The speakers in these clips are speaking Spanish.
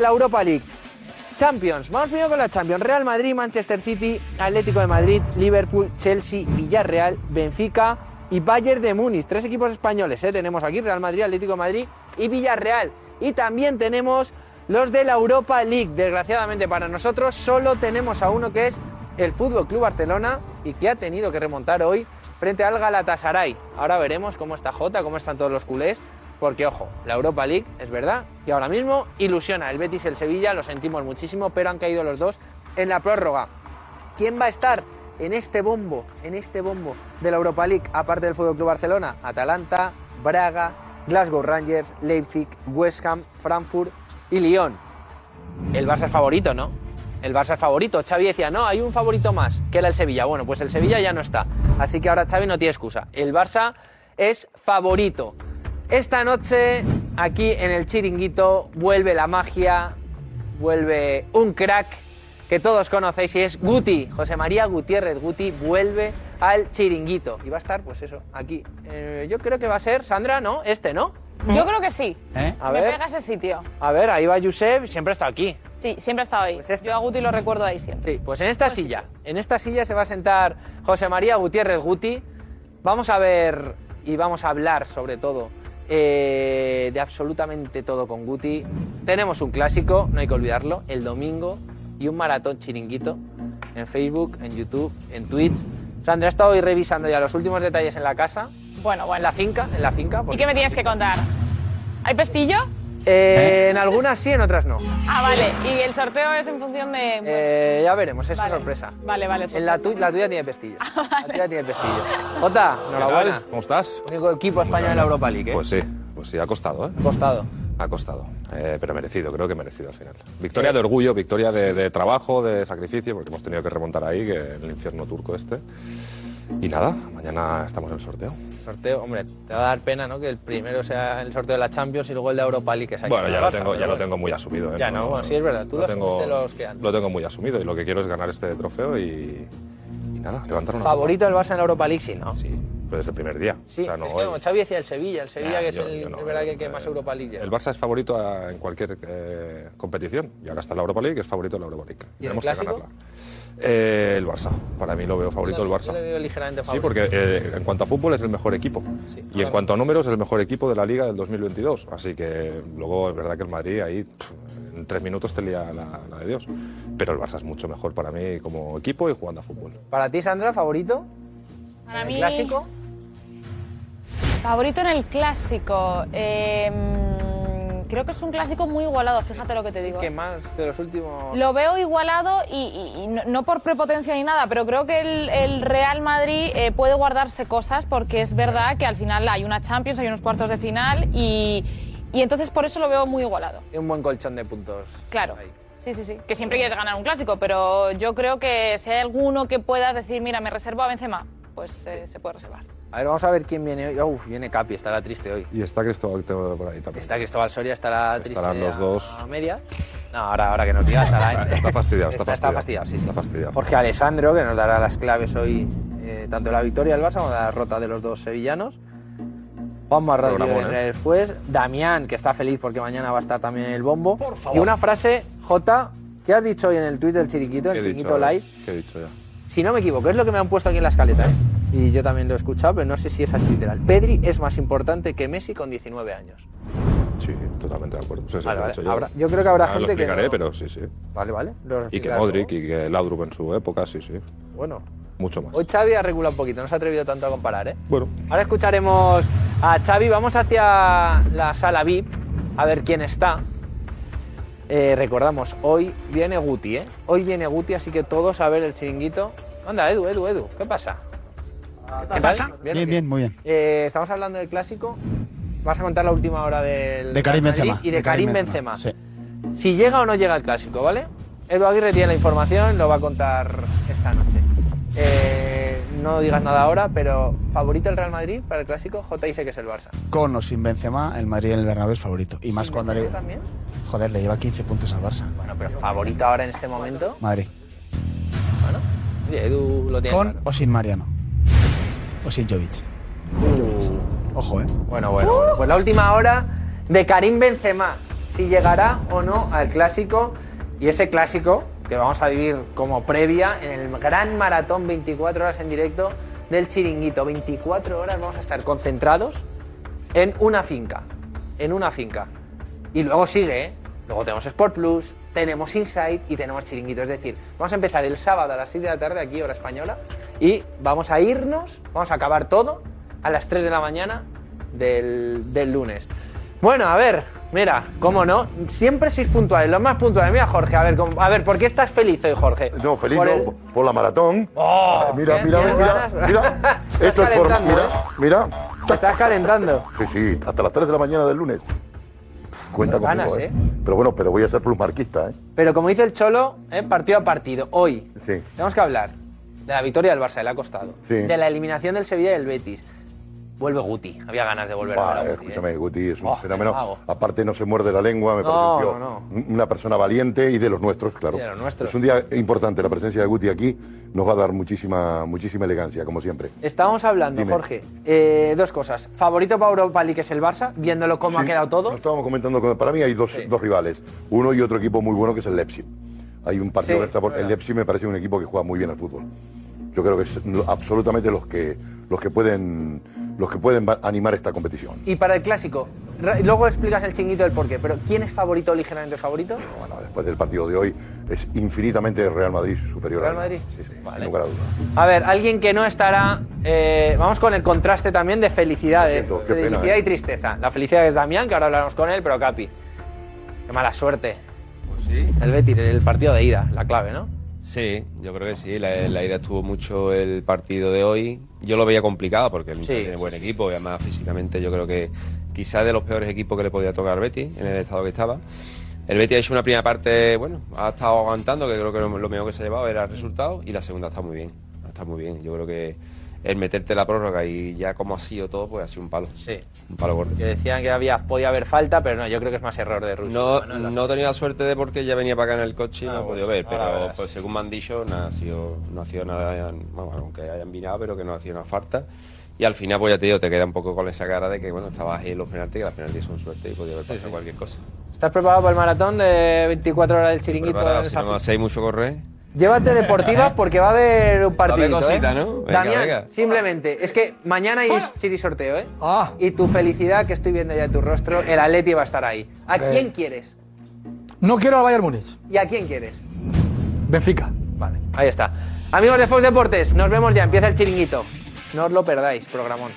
La Europa League. Champions. Vamos primero con la Champions. Real Madrid, Manchester City, Atlético de Madrid, Liverpool, Chelsea, Villarreal, Benfica y Bayern de Múnich. Tres equipos españoles. ¿eh? Tenemos aquí Real Madrid, Atlético de Madrid y Villarreal. Y también tenemos los de la Europa League. Desgraciadamente para nosotros solo tenemos a uno que es el Fútbol Club Barcelona y que ha tenido que remontar hoy frente al Galatasaray. Ahora veremos cómo está Jota, cómo están todos los culés. Porque, ojo, la Europa League es verdad que ahora mismo ilusiona. El Betis y el Sevilla lo sentimos muchísimo, pero han caído los dos en la prórroga. ¿Quién va a estar en este bombo, en este bombo de la Europa League, aparte del Fútbol Club Barcelona? Atalanta, Braga, Glasgow Rangers, Leipzig, West Ham, Frankfurt y Lyon. El Barça es favorito, ¿no? El Barça es favorito. Xavi decía, no, hay un favorito más, que era el Sevilla. Bueno, pues el Sevilla ya no está. Así que ahora Xavi no tiene excusa. El Barça es favorito. Esta noche, aquí en el chiringuito, vuelve la magia, vuelve un crack que todos conocéis y es Guti, José María Gutiérrez Guti, vuelve al chiringuito. Y va a estar, pues eso, aquí. Eh, yo creo que va a ser, Sandra, ¿no? Este, ¿no? Yo creo que sí. A Me ver. pega ese sitio. A ver, ahí va Josep, siempre ha estado aquí. Sí, siempre ha estado ahí. Yo a Guti lo recuerdo ahí siempre. Sí, pues en esta silla, en esta silla se va a sentar José María Gutiérrez Guti. Vamos a ver y vamos a hablar sobre todo eh, de absolutamente todo con Guti. Tenemos un clásico, no hay que olvidarlo, el domingo y un maratón chiringuito en Facebook, en YouTube, en Twitch. Sandra ha estado hoy revisando ya los últimos detalles en la casa, Bueno, en bueno. la finca, en la finca. ¿Y qué me tienes que contar? ¿Hay pestillo? Eh, En algunas sí, en otras no. Ah, vale. ¿Y el sorteo es en función de...? Eh, ya veremos, es Vale. sorpresa. Vale, vale. En la, tu- la tuya tiene pestillo. La tuya tiene pestillo. Jota, enhorabuena. ¿Cómo estás? Único equipo español en la Europa League, ¿eh? Pues sí, pues sí, ha costado, ¿eh? costado. Ha costado, eh, pero merecido, creo que merecido al final. Victoria de orgullo, victoria de, de trabajo, de sacrificio, porque hemos tenido que remontar ahí, que en el infierno turco este. Y nada, mañana estamos en el sorteo. Sorteo, hombre, te va a dar pena, ¿no? Que el primero sea el sorteo de la Champions y luego el de Europa League, que es aquí Bueno, en ya lo Barça, tengo, ya lo tengo muy asumido. ¿eh? Ya, no, bueno, sí es verdad, tú lo asumiste los que antes. Lo tengo muy asumido y lo que quiero es ganar este trofeo y, y nada, levantar una ¿Favorito del Barça en la Europa League? Sí, ¿no? Sí, pero desde el primer día. Sí, O sea, no es que como Xavi decía el Sevilla, el Sevilla Nah, que es, yo- el, yo no, verdad que, que más Europa League. El Barça es favorito a- en cualquier eh, competición y ahora está la Europa League, es favorito en la Europa League. ¿Y el Tenemos que ganarla. Eh, el Barça, para mí lo veo favorito el Yo Barça. le veo ligeramente Sí, favorito. porque eh, en cuanto a fútbol es el mejor equipo. Sí, y en cuanto a números es el mejor equipo de la Liga del 2022. Así que luego es verdad que el Madrid ahí pff, en tres minutos te lía la, la de Dios. Pero el Barça es mucho mejor para mí como equipo y jugando a fútbol. Para ti, Sandra, ¿favorito? Para ¿En mí... clásico? Favorito en el clásico. Eh, mm, creo que es un clásico muy igualado, fíjate lo que te digo. ¿Qué más de los últimos...? Lo veo igualado y, y- y no, no por prepotencia ni nada, pero creo que el, el Real Madrid eh, puede guardarse cosas porque es verdad que al final hay una Champions, hay unos cuartos de final y, y entonces por eso lo veo muy igualado. Y un buen colchón de puntos. Claro. ahí. Sí, sí, sí. Que siempre quieres ganar un clásico, pero yo creo que si hay alguno que puedas decir, mira, me reservo a Benzema, pues eh, se puede reservar. A ver, vamos a ver quién viene hoy. Uf, viene Capi, estará triste hoy. Y está Cristóbal por ahí también. Está Cristóbal Soria, estará triste Estarán los a- dos. a media. No, ahora, ahora que nos diga, estará... Está fastidiado, está, Está, está fastidiado, sí, sí. Está fastidiado. Jorge Alessandro, que nos dará las claves hoy, eh, tanto de la victoria del Barça como de la derrota de los dos sevillanos. Juan Marrado vendrá ¿eh? después. Damián, que está feliz porque mañana va a estar también el bombo. Y una frase, J, ¿qué has dicho hoy en el tweet del Chiringuito, ¿Qué el dicho? Live? ¿Qué he dicho ya? Si no me equivoco, es lo que me han puesto aquí en la escaleta, ¿eh? Y yo también lo he escuchado, pero no sé si es así literal. Pedri es más importante que Messi con 19 años. Sí, totalmente de acuerdo. Sí, Vale, vale. yo. Habrá- yo creo que habrá Ahora gente lo que explicaré, no- pero sí, sí. Vale, vale. Y que Modric y que Laudrup en su época, sí, sí. Bueno, Mucho más. hoy Xavi ha regulado un poquito, no se ha atrevido tanto a comparar, ¿eh? Bueno, Ahora escucharemos a Xavi, vamos hacia la sala VIP a ver quién está. Eh, recordamos, hoy viene Guti, ¿eh? Hoy viene Guti, así que todos a ver el chiringuito. Anda, Edu, Edu, Edu, ¿qué pasa? ¿Qué tal? Bien, qué? bien, muy bien. Eh, estamos hablando del clásico. Vas a contar la última hora del De Karim Benzema. y de, Karim Benzema. Sí. si llega o no llega el clásico, ¿vale? Edu Aguirre tiene la información, lo va a contar esta noche. Eh, no digas nada ahora, pero ¿favorito el Real Madrid para el clásico? J dice que es el Barça. Con o sin Benzema, el Madrid en el Bernabéu es favorito. Y más ¿Sin cuando le... Benzema también? Joder, le lleva 15 puntos al Barça. Bueno, pero favorito ahora en este momento. Madrid. Bueno, oye, Edu lo tiene Con claro. o sin Mariano. O Jovic. Ojo, ¿eh? Bueno, bueno, bueno. Pues la última hora de Karim Benzema. Si llegará o no al clásico. Y ese clásico que vamos a vivir como previa en el gran maratón 24 horas en directo del chiringuito. 24 horas vamos a estar concentrados en una finca. En una finca. Y luego sigue, ¿eh? Luego tenemos Sport Plus, tenemos Insight y tenemos Chiringuito. Es decir, vamos a empezar el sábado a las 6 de la tarde aquí, hora española, y vamos a irnos, vamos a acabar todo a las 3 de la mañana del, del lunes. Bueno, a ver, mira, cómo no, siempre sois puntuales, los más puntuales. Mira, Jorge, a ver, cómo- a ver, ¿por qué estás feliz hoy, Jorge? No, feliz Por no, el- por, la maratón. Oh, Eh, mira, ¿tienes- mira, tienes mira, ganas? mira. Esto es forma. calentando, Mira, mira. Te estás calentando. Sí, sí, hasta las 3 de la mañana del lunes. Cuenta Con conmigo, ganas, ¿eh? Pero bueno, pero voy a ser plusmarquista, ¿eh? Pero como dice el Cholo, ¿eh? partido a partido, hoy Sí. tenemos que hablar de la victoria del Barça, le ha costado. Sí. De la eliminación del Sevilla y del Betis. Vuelve Guti, había ganas de volver a ver a eh, Guti. ¿eh? escúchame, Guti es un Oh, fenómeno. qué. Aparte no se muerde la lengua, me No, no, una persona valiente y de los nuestros, claro. Y de los nuestros. Es un día importante, la presencia de Guti aquí nos va a dar muchísima, muchísima elegancia, como siempre. Estábamos hablando, Dime. Jorge, eh, dos cosas. Favorito para Europa League es el Barça, viéndolo cómo ha Sí, quedado todo. Lo estábamos comentando, con- para mí hay dos, dos rivales, uno y otro equipo muy bueno que es el Leipzig. Hay un partido Sí, que está por, el Leipzig me parece un equipo que juega muy bien al fútbol. Yo creo que es absolutamente los que los que pueden los que pueden animar esta competición. Y para el clásico, luego explicas el chinguito del porqué, pero ¿quién es favorito, ligeramente favorito? Bueno, después del partido de hoy es infinitamente Real Madrid superior ¿Real al Madrid? Sí, sí, Vale. sin lugar a dudas. A ver, alguien que no estará. eh, vamos con el contraste también de felicidad, de, siento, qué de pena, felicidad eh. y tristeza. La felicidad es Damián, que ahora hablaremos con él, pero Capi. Qué mala suerte. Sí. El Betis, el partido de ida, la clave, ¿no? Sí, yo creo que sí. La, la ida estuvo mucho el partido de hoy. Yo lo veía complicado porque el Inter Sí, tiene buen sí, equipo y además físicamente yo creo que quizás de los peores equipos que le podía tocar al Betis en el estado que estaba. El Betis ha hecho una primera parte, bueno, ha estado aguantando, que creo que lo, lo mejor que se ha llevado era el resultado y la segunda está muy bien. Está muy bien. Yo creo que el meterte la prórroga y ya como ha sido todo, pues ha sido un palo. Sí. Un palo gordo. Que decían que había, podía haber falta, pero no, yo creo que es más error de Rusia. No, la- no he tenido la suerte de porque ya venía para acá en el coche y Ah, no he pues, podido ver, pero pues, según me han dicho, no ha sido, no ha sido nada, bueno, aunque hayan vinado, pero que no ha sido una falta. Y al final, pues ya te digo, te queda un poco con esa cara de que, bueno, estabas ahí en los penaltis, que las penaltis son suerte y podía haber pasado cualquier cosa. ¿Estás preparado para el maratón de 24 horas del chiringuito? Preparado, si no me hacéis mucho correr. Llévate deportivas porque va a haber un partido. haber cosita, ¿no? Venga, Damián, venga. simplemente, es que mañana hay chiri sorteo, ¿eh? Ah. Y tu felicidad, que estoy viendo ya en tu rostro, el Atleti va a estar ahí. ¿A quién quieres? No quiero al Bayern Múnich. ¿Y a quién quieres? Benfica. Vale, ahí está. Amigos de Fox Deportes, nos vemos ya, empieza el chiringuito. No os lo perdáis, programón.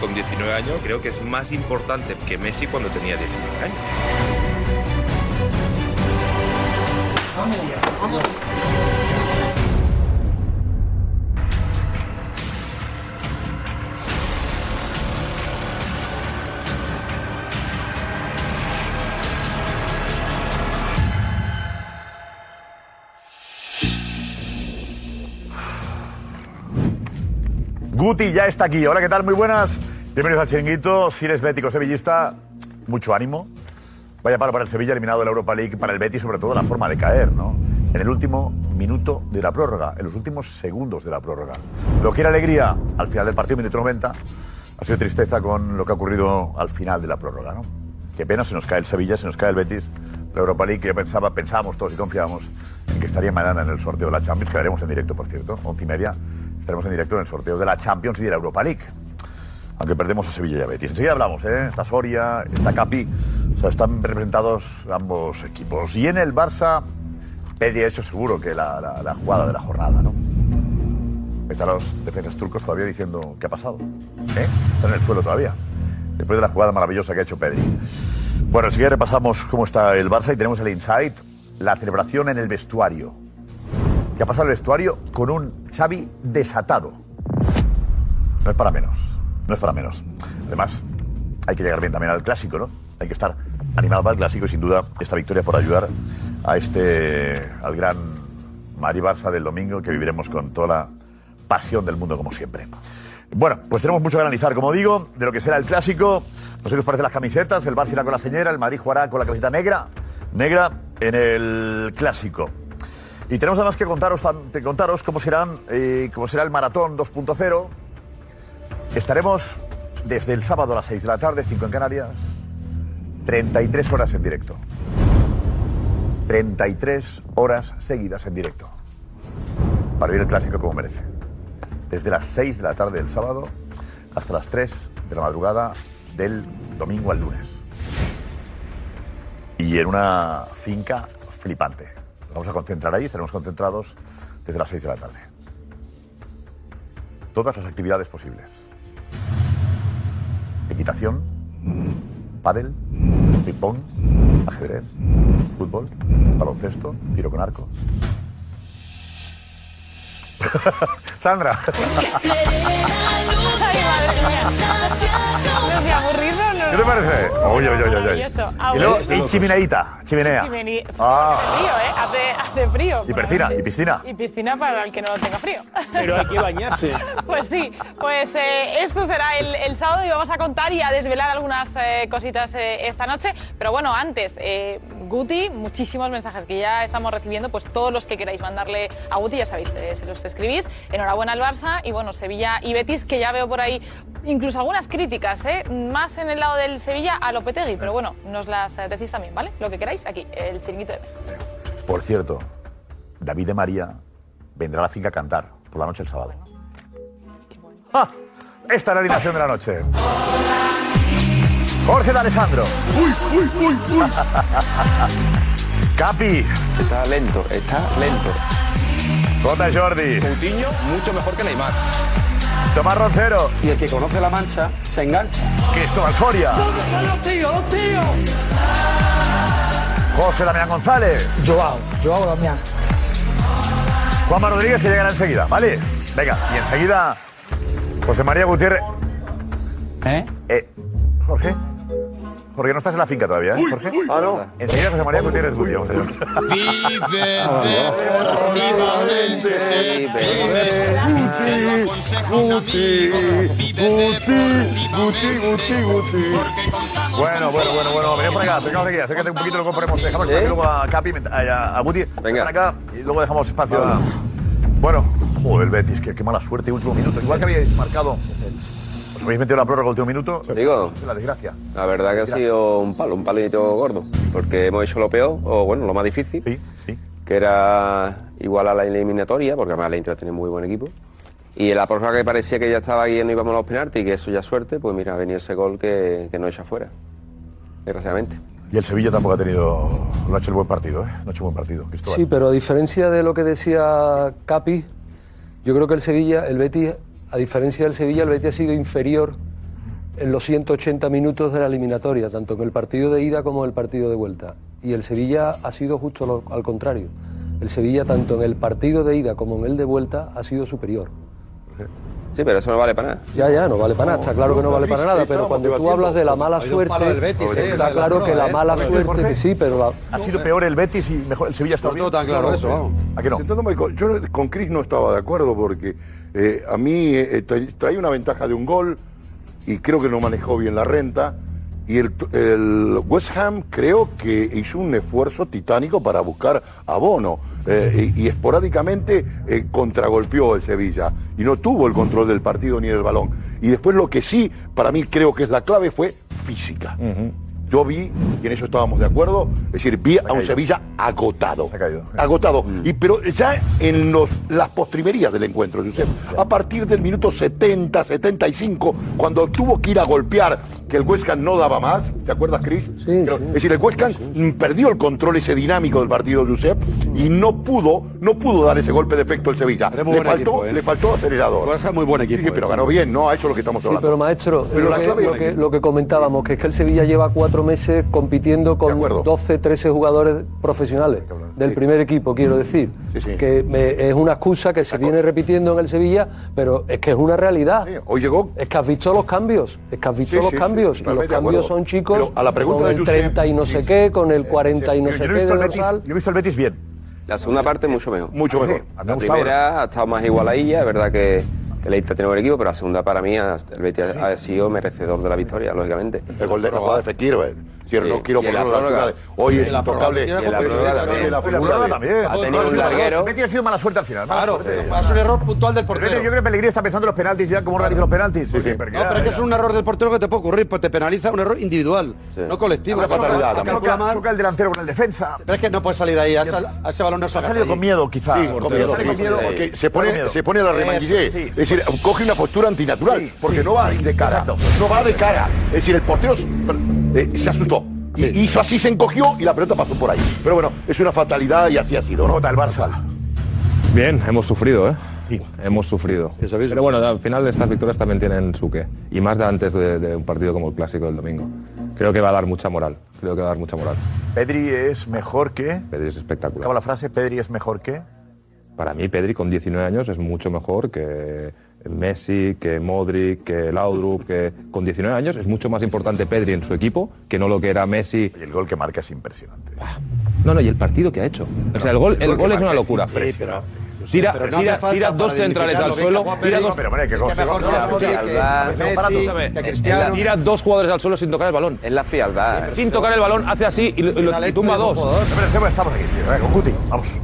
Con 19 años creo que es más importante que Messi cuando tenía 19 años. Guti ya está aquí. Hola, ¿qué tal? Muy buenas. Bienvenidos al Chiringuito. Si eres bético sevillista, mucho ánimo. Vaya palo para el Sevilla, eliminado de la Europa League, para el Betis, sobre todo la forma de caer, ¿no? En el último minuto de la prórroga, en los últimos segundos de la prórroga. Lo que era alegría al final del partido, minuto 90, ha sido tristeza con lo que ha ocurrido al final de la prórroga, ¿no? Qué pena, se nos cae el Sevilla, se nos cae el Betis, la Europa League, que yo pensaba, pensábamos todos y confiábamos en que estaría mañana en el sorteo de la Champions, que haremos en directo, por cierto, once y media, estaremos en directo en el sorteo de la Champions y de la Europa League. aunque perdemos a Sevilla y a Betis. Enseguida hablamos, ¿eh? Está Soria, está Capi, o sea, están representados ambos equipos. Y en el Barça, Pedri ha hecho seguro que la, jugada de la jornada, ¿no? Están los defensas turcos todavía diciendo qué ha pasado. ¿Eh? Están en el suelo todavía. Después de la jugada maravillosa que ha hecho Pedri. Bueno, enseguida repasamos cómo está el Barça y tenemos el insight, la celebración en el vestuario. ¿Qué ha pasado el vestuario con un Xavi desatado? No es para menos. No es para menos. Además, hay que llegar bien también al clásico, ¿no? Hay que estar animado para el clásico y sin duda esta victoria por ayudar a este, al gran Madrid Barça del domingo que viviremos con toda la pasión del mundo como siempre. Bueno, pues tenemos mucho que analizar, como digo, de lo que será el clásico. No sé qué os parecen las camisetas. El Barça irá con la señora, el Madrid jugará con la camiseta negra, negra en el clásico. Y tenemos además que contaros, que contaros cómo, serán, eh, cómo será el maratón 2.0. Estaremos desde el sábado a las 6 de la tarde, 5 en Canarias, 33 horas en directo. 33 horas seguidas en directo. Para vivir el clásico como merece. Desde las 6 de la tarde del sábado hasta las 3 de la madrugada del domingo al lunes. Y en una finca flipante. Vamos a concentrar ahí, estaremos concentrados desde las 6 de la tarde. Todas las actividades posibles. Equitación, pádel, ping-pong, ajedrez, fútbol, baloncesto, tiro con arco. Sandra. Te parece? Oye, oye, oye. Y, luego, y chimeneita, chimenea. Ah. Hace frío, ¿eh? Hace, hace frío. Y piscina, y piscina. Y piscina para el que no tenga frío. Pero hay que bañarse. Pues sí, pues eh, esto será el, el sábado y vamos a contar y a desvelar algunas eh, cositas eh, esta noche. Pero bueno, antes, eh, Guti, muchísimos mensajes que ya estamos recibiendo, pues todos los que queráis mandarle a Guti, ya sabéis, eh, se los escribís. Enhorabuena al Barça y bueno, Sevilla y Betis, que ya veo por ahí incluso algunas críticas, ¿eh? más en el lado del Sevilla a Lopetegui, pero bueno, nos las eh, decís también, ¿vale? Lo que queráis aquí, el chiringuito de Por cierto, David de María vendrá a la finca a cantar por la noche el sábado. ¡Ah! Esta es la animación de la noche. Jorge de Alessandro. ¡Uy, uy, uy, uy! Capi. Está lento, está lento. Jota Jordi. Coutinho, mucho mejor que Neymar. Tomás Roncero. Y el que conoce la mancha se engancha. Cristóbal Soria. ¿Dónde están los tíos, los tíos? José Damián González. Joao, Joao Damián. Juanma Rodríguez que llegará enseguida, ¿vale? Venga, y enseguida José María Gutiérrez. ¿Eh? Jorge. Jorge, no estás en la finca todavía, ¿eh, Jorge? Ah, no. Enseguida José María Gutiérrez Guti, vamos a ver. Bueno, bueno, bueno, bueno, venid por acá, por aquí, acércate un poquito, luego ponemos, dejamos espacio luego a Capi, a, a Guti, venga acá, y luego dejamos espacio a... Bueno, joder, el Betis, qué, qué mala suerte, último minuto, igual que habíais marcado, habéis metido la prórroga último minuto, Digo, la desgracia. la verdad que ha sido un palo, un palito gordo, porque hemos hecho lo peor, o bueno, lo más difícil, que era igual a la eliminatoria, porque además la Inter tiene muy buen equipo. Y en la prórroga que parecía que ya estaba aquí y no íbamos a los penaltis y que eso ya es suerte, pues mira, ha venido ese gol que, que no echa fuera, desgraciadamente. Y el Sevilla tampoco ha tenido, no ha hecho el buen partido, ¿eh? No ha hecho buen partido, Cristóbal. Sí, pero a diferencia de lo que decía Capi, yo creo que el Sevilla, el Betis, a diferencia del Sevilla, el Betis ha sido inferior en los 180 minutos de la eliminatoria, tanto en el partido de ida como en el partido de vuelta. Y el Sevilla ha sido justo lo- al contrario. El Sevilla, tanto en el partido de ida como en el de vuelta, ha sido superior. Sí, pero eso no vale para nada. Ya, ya, no vale para nada, está claro que no vale para nada, pero cuando tú hablas de la mala suerte, está claro que la mala suerte, que sí, pero la, Ha sido peor el Betis y mejor el Sevilla está bien. tan claro eso, vamos. ¿A que no? Yo con Chris no estaba de acuerdo porque eh, a mí eh, tra- traía una ventaja de un gol y creo que no manejó bien la renta. Y el, el West Ham creo que hizo un esfuerzo titánico para buscar a Bono eh, y, esporádicamente eh, contragolpeó el Sevilla y no tuvo el control del partido ni del balón. Y después lo que sí, para mí creo que es la clave, fue física. Yo vi, y en eso estábamos de acuerdo, es decir, vi a un Sevilla agotado. Agotado. Y, pero ya en los, las postrimerías del encuentro, Josep, a partir del minuto 70, 75, cuando tuvo que ir a golpear, que el West Ham no daba más, ¿te acuerdas, Chris? Pero, Es decir, el West Ham mm, perdió el control ese dinámico del partido, Josep, y no pudo, no pudo dar ese golpe de efecto el Sevilla. Le faltó, equipo, ¿eh? le faltó acelerador. West Ham muy buen equipo, Sí, pero ¿eh? ganó bien, ¿no? A eso es lo que estamos Sí, hablando. pero maestro, Pero lo, que, clave- lo que- lo que comentábamos, que es que el Sevilla lleva cuatro meses compitiendo con 12, 13 jugadores profesionales del primer equipo, quiero decir. Que me- es una excusa que se viene repitiendo en el Sevilla, pero es que es una realidad. Hoy llegó. Es que has visto los cambios, es que has visto Sí, los sí, sí, cambios, y los cambios son chicos Pero a la pregunta con el Josep- 30 y no sé qué, con el 40 y no Yo- sé yo no he qué yo he visto el Betis bien. La segunda parte mucho mejor. Mucho mejor. La primera ha estado más igualadilla, es verdad que, el Leicester tenido buen equipo, pero la segunda para mí el Betis ha ha sido merecedor de la victoria, lógicamente. El gol de la jugada de Fekir, eh. Si no quiero en la la de- Hoy es la intocable. la prórroga también. La prórroga también. Ha tenido un larguero. Betis ha sido mala suerte al final. Claro, es un error puntual del portero. yo creo que Pellegrini está pensando en los penaltis ya, cómo realiza los penaltis. No, pero es que es un error del portero que te puede ocurrir, pues te penaliza un error individual, no colectivo. Una fatalidad Choca- también. Choca el delantero con el defensa. Pero es que no puede salir ahí, a ese, balón no Ha salgas salido con miedo, quizá. Sí, con miedo, Sale sí, se Sale pone, se pone la remanguillé. Sí, es decir, coge una postura antinatural, Sí, porque sí. no va de cara. No va de cara. Es decir, el portero eh, se asustó. Y hizo así, se encogió y la pelota pasó por ahí. Pero bueno, es una fatalidad y así ha sido. ¿no? Jota, el Barça. Bien, hemos sufrido, ¿eh? Hemos sufrido. Pero bueno, al final estas victorias también tienen su qué. Y más de antes de, de un partido como el clásico del domingo. Creo que va a dar mucha moral. Creo que va a dar mucha moral. Pedri es mejor que. Pedri es espectacular. Acaba la frase, Pedri es mejor que. Para mí, Pedri con 19 años es mucho mejor que Messi, que Modric, que Laudrup, que con 19 años es mucho más importante Pedri en su equipo que no lo que era Messi. Y el gol que marca es impresionante. No, no, y el partido que ha hecho. O sea, el gol, el gol es una locura. impresionante. Tira, pero no tira, dos centrales al suelo, tira dos, Pero, hombre, que es tira dos jugadores al suelo sin tocar el balón. Es la frialdad. Sin tocar el balón, hace así y, lo- y tumba dos. Estamos aquí, tío. Vamos.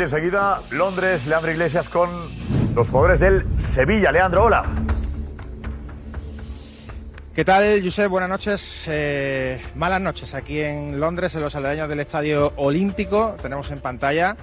Enseguida, Londres, Leandro Iglesias con los jugadores del Sevilla. Leandro, hola. ¿Qué tal, Josep? Buenas noches. Eh, malas noches aquí en Londres, en los aledaños del Estadio Olímpico. Tenemos en pantalla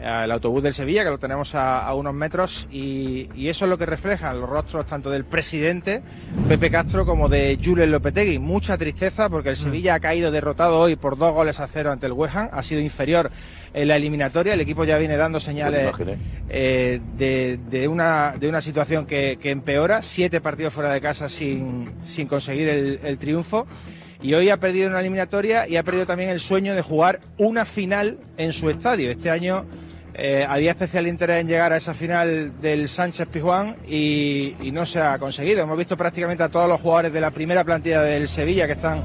el autobús del Sevilla, que lo tenemos a, a unos metros, y, y eso es lo que reflejan los rostros tanto del presidente, Pepe Castro, como de Julen Lopetegui. Mucha tristeza porque el Sevilla ha caído derrotado hoy por dos goles a cero ante el West Ham. Ha sido inferior en la eliminatoria. El equipo ya viene dando señales eh, de, de una, de una situación que, que empeora. Siete partidos fuera de casa sin, sin conseguir el, el triunfo. Y hoy ha perdido una eliminatoria y ha perdido también el sueño de jugar una final en su estadio. Este año eh, había especial interés en llegar a esa final del Sánchez Pizjuán y, no se ha conseguido. Hemos visto prácticamente a todos los jugadores de la primera plantilla del Sevilla que están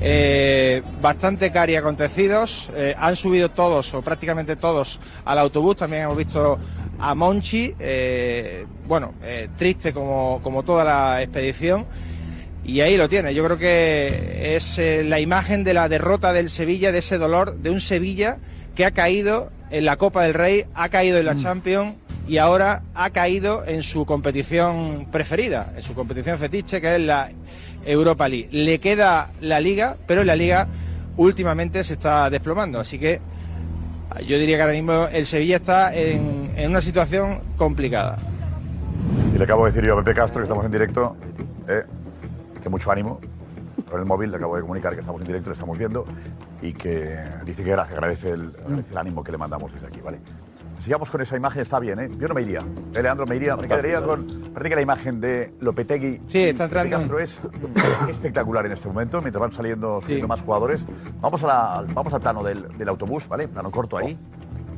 eh, bastante cari acontecidos. Eh, han subido todos o prácticamente todos al autobús. También hemos visto a Monchi, eh, bueno, triste como, como toda la expedición. Y ahí lo tiene. Yo creo que es la imagen de la derrota del Sevilla, de ese dolor, de un Sevilla que ha caído en la Copa del Rey, ha caído en la Champions y ahora ha caído en su competición preferida, en su competición fetiche, que es la Europa League. Le queda la Liga, pero la Liga últimamente se está desplomando. Así que yo diría que ahora mismo el Sevilla está en, en una situación complicada. Y le acabo de decir yo a Pepe Castro que estamos en directo, eh, que mucho ánimo. Con el móvil le acabo de comunicar que estamos en directo, le estamos viendo y que dice que gracias, agradece el, agradece el ánimo que le mandamos desde aquí, ¿vale? Sigamos con esa imagen, está bien, ¿eh? Yo no me iría. ¿Eh, Leandro, me iría, me quedaría con... Parece que la imagen de Lopetegui Sí, está entrando. Castro es espectacular en este momento, mientras van saliendo, saliendo más jugadores. Vamos, a la- vamos al plano del, del autobús, ¿vale? Plano corto ahí.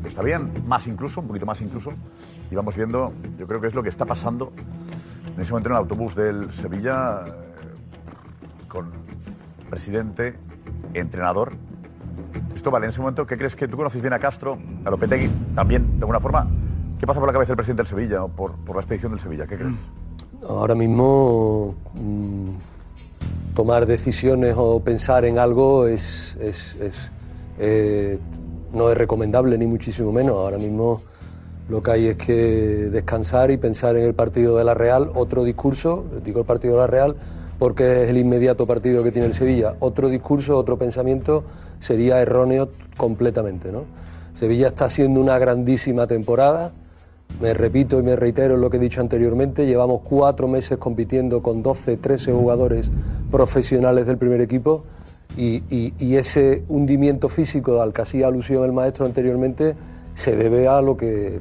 Está bien, más incluso, un poquito más incluso. Y vamos viendo, yo creo que es lo que está pasando en ese momento en el autobús del Sevilla con presidente, entrenador. Cristóbal, en ese momento, ¿qué crees que tú conoces bien a Castro, a Lopetegui también, de alguna forma? ¿Qué pasa por la cabeza del presidente del Sevilla o por, por la expedición del Sevilla? ¿Qué crees? Ahora mismo mm, tomar decisiones o pensar en algo es, es- es, eh, no es recomendable ni muchísimo menos. Ahora mismo lo que hay es que descansar y pensar en el partido de la Real, otro discurso, digo el partido de la Real porque es el inmediato partido que tiene el Sevilla, otro discurso, otro pensamiento sería erróneo completamente. ¿no? Sevilla está haciendo una grandísima temporada, me repito y me reitero lo que he dicho anteriormente, llevamos cuatro meses compitiendo con 12, 13 jugadores profesionales del primer equipo y, y- y ese hundimiento físico al que hacía alusión el maestro anteriormente se debe a lo que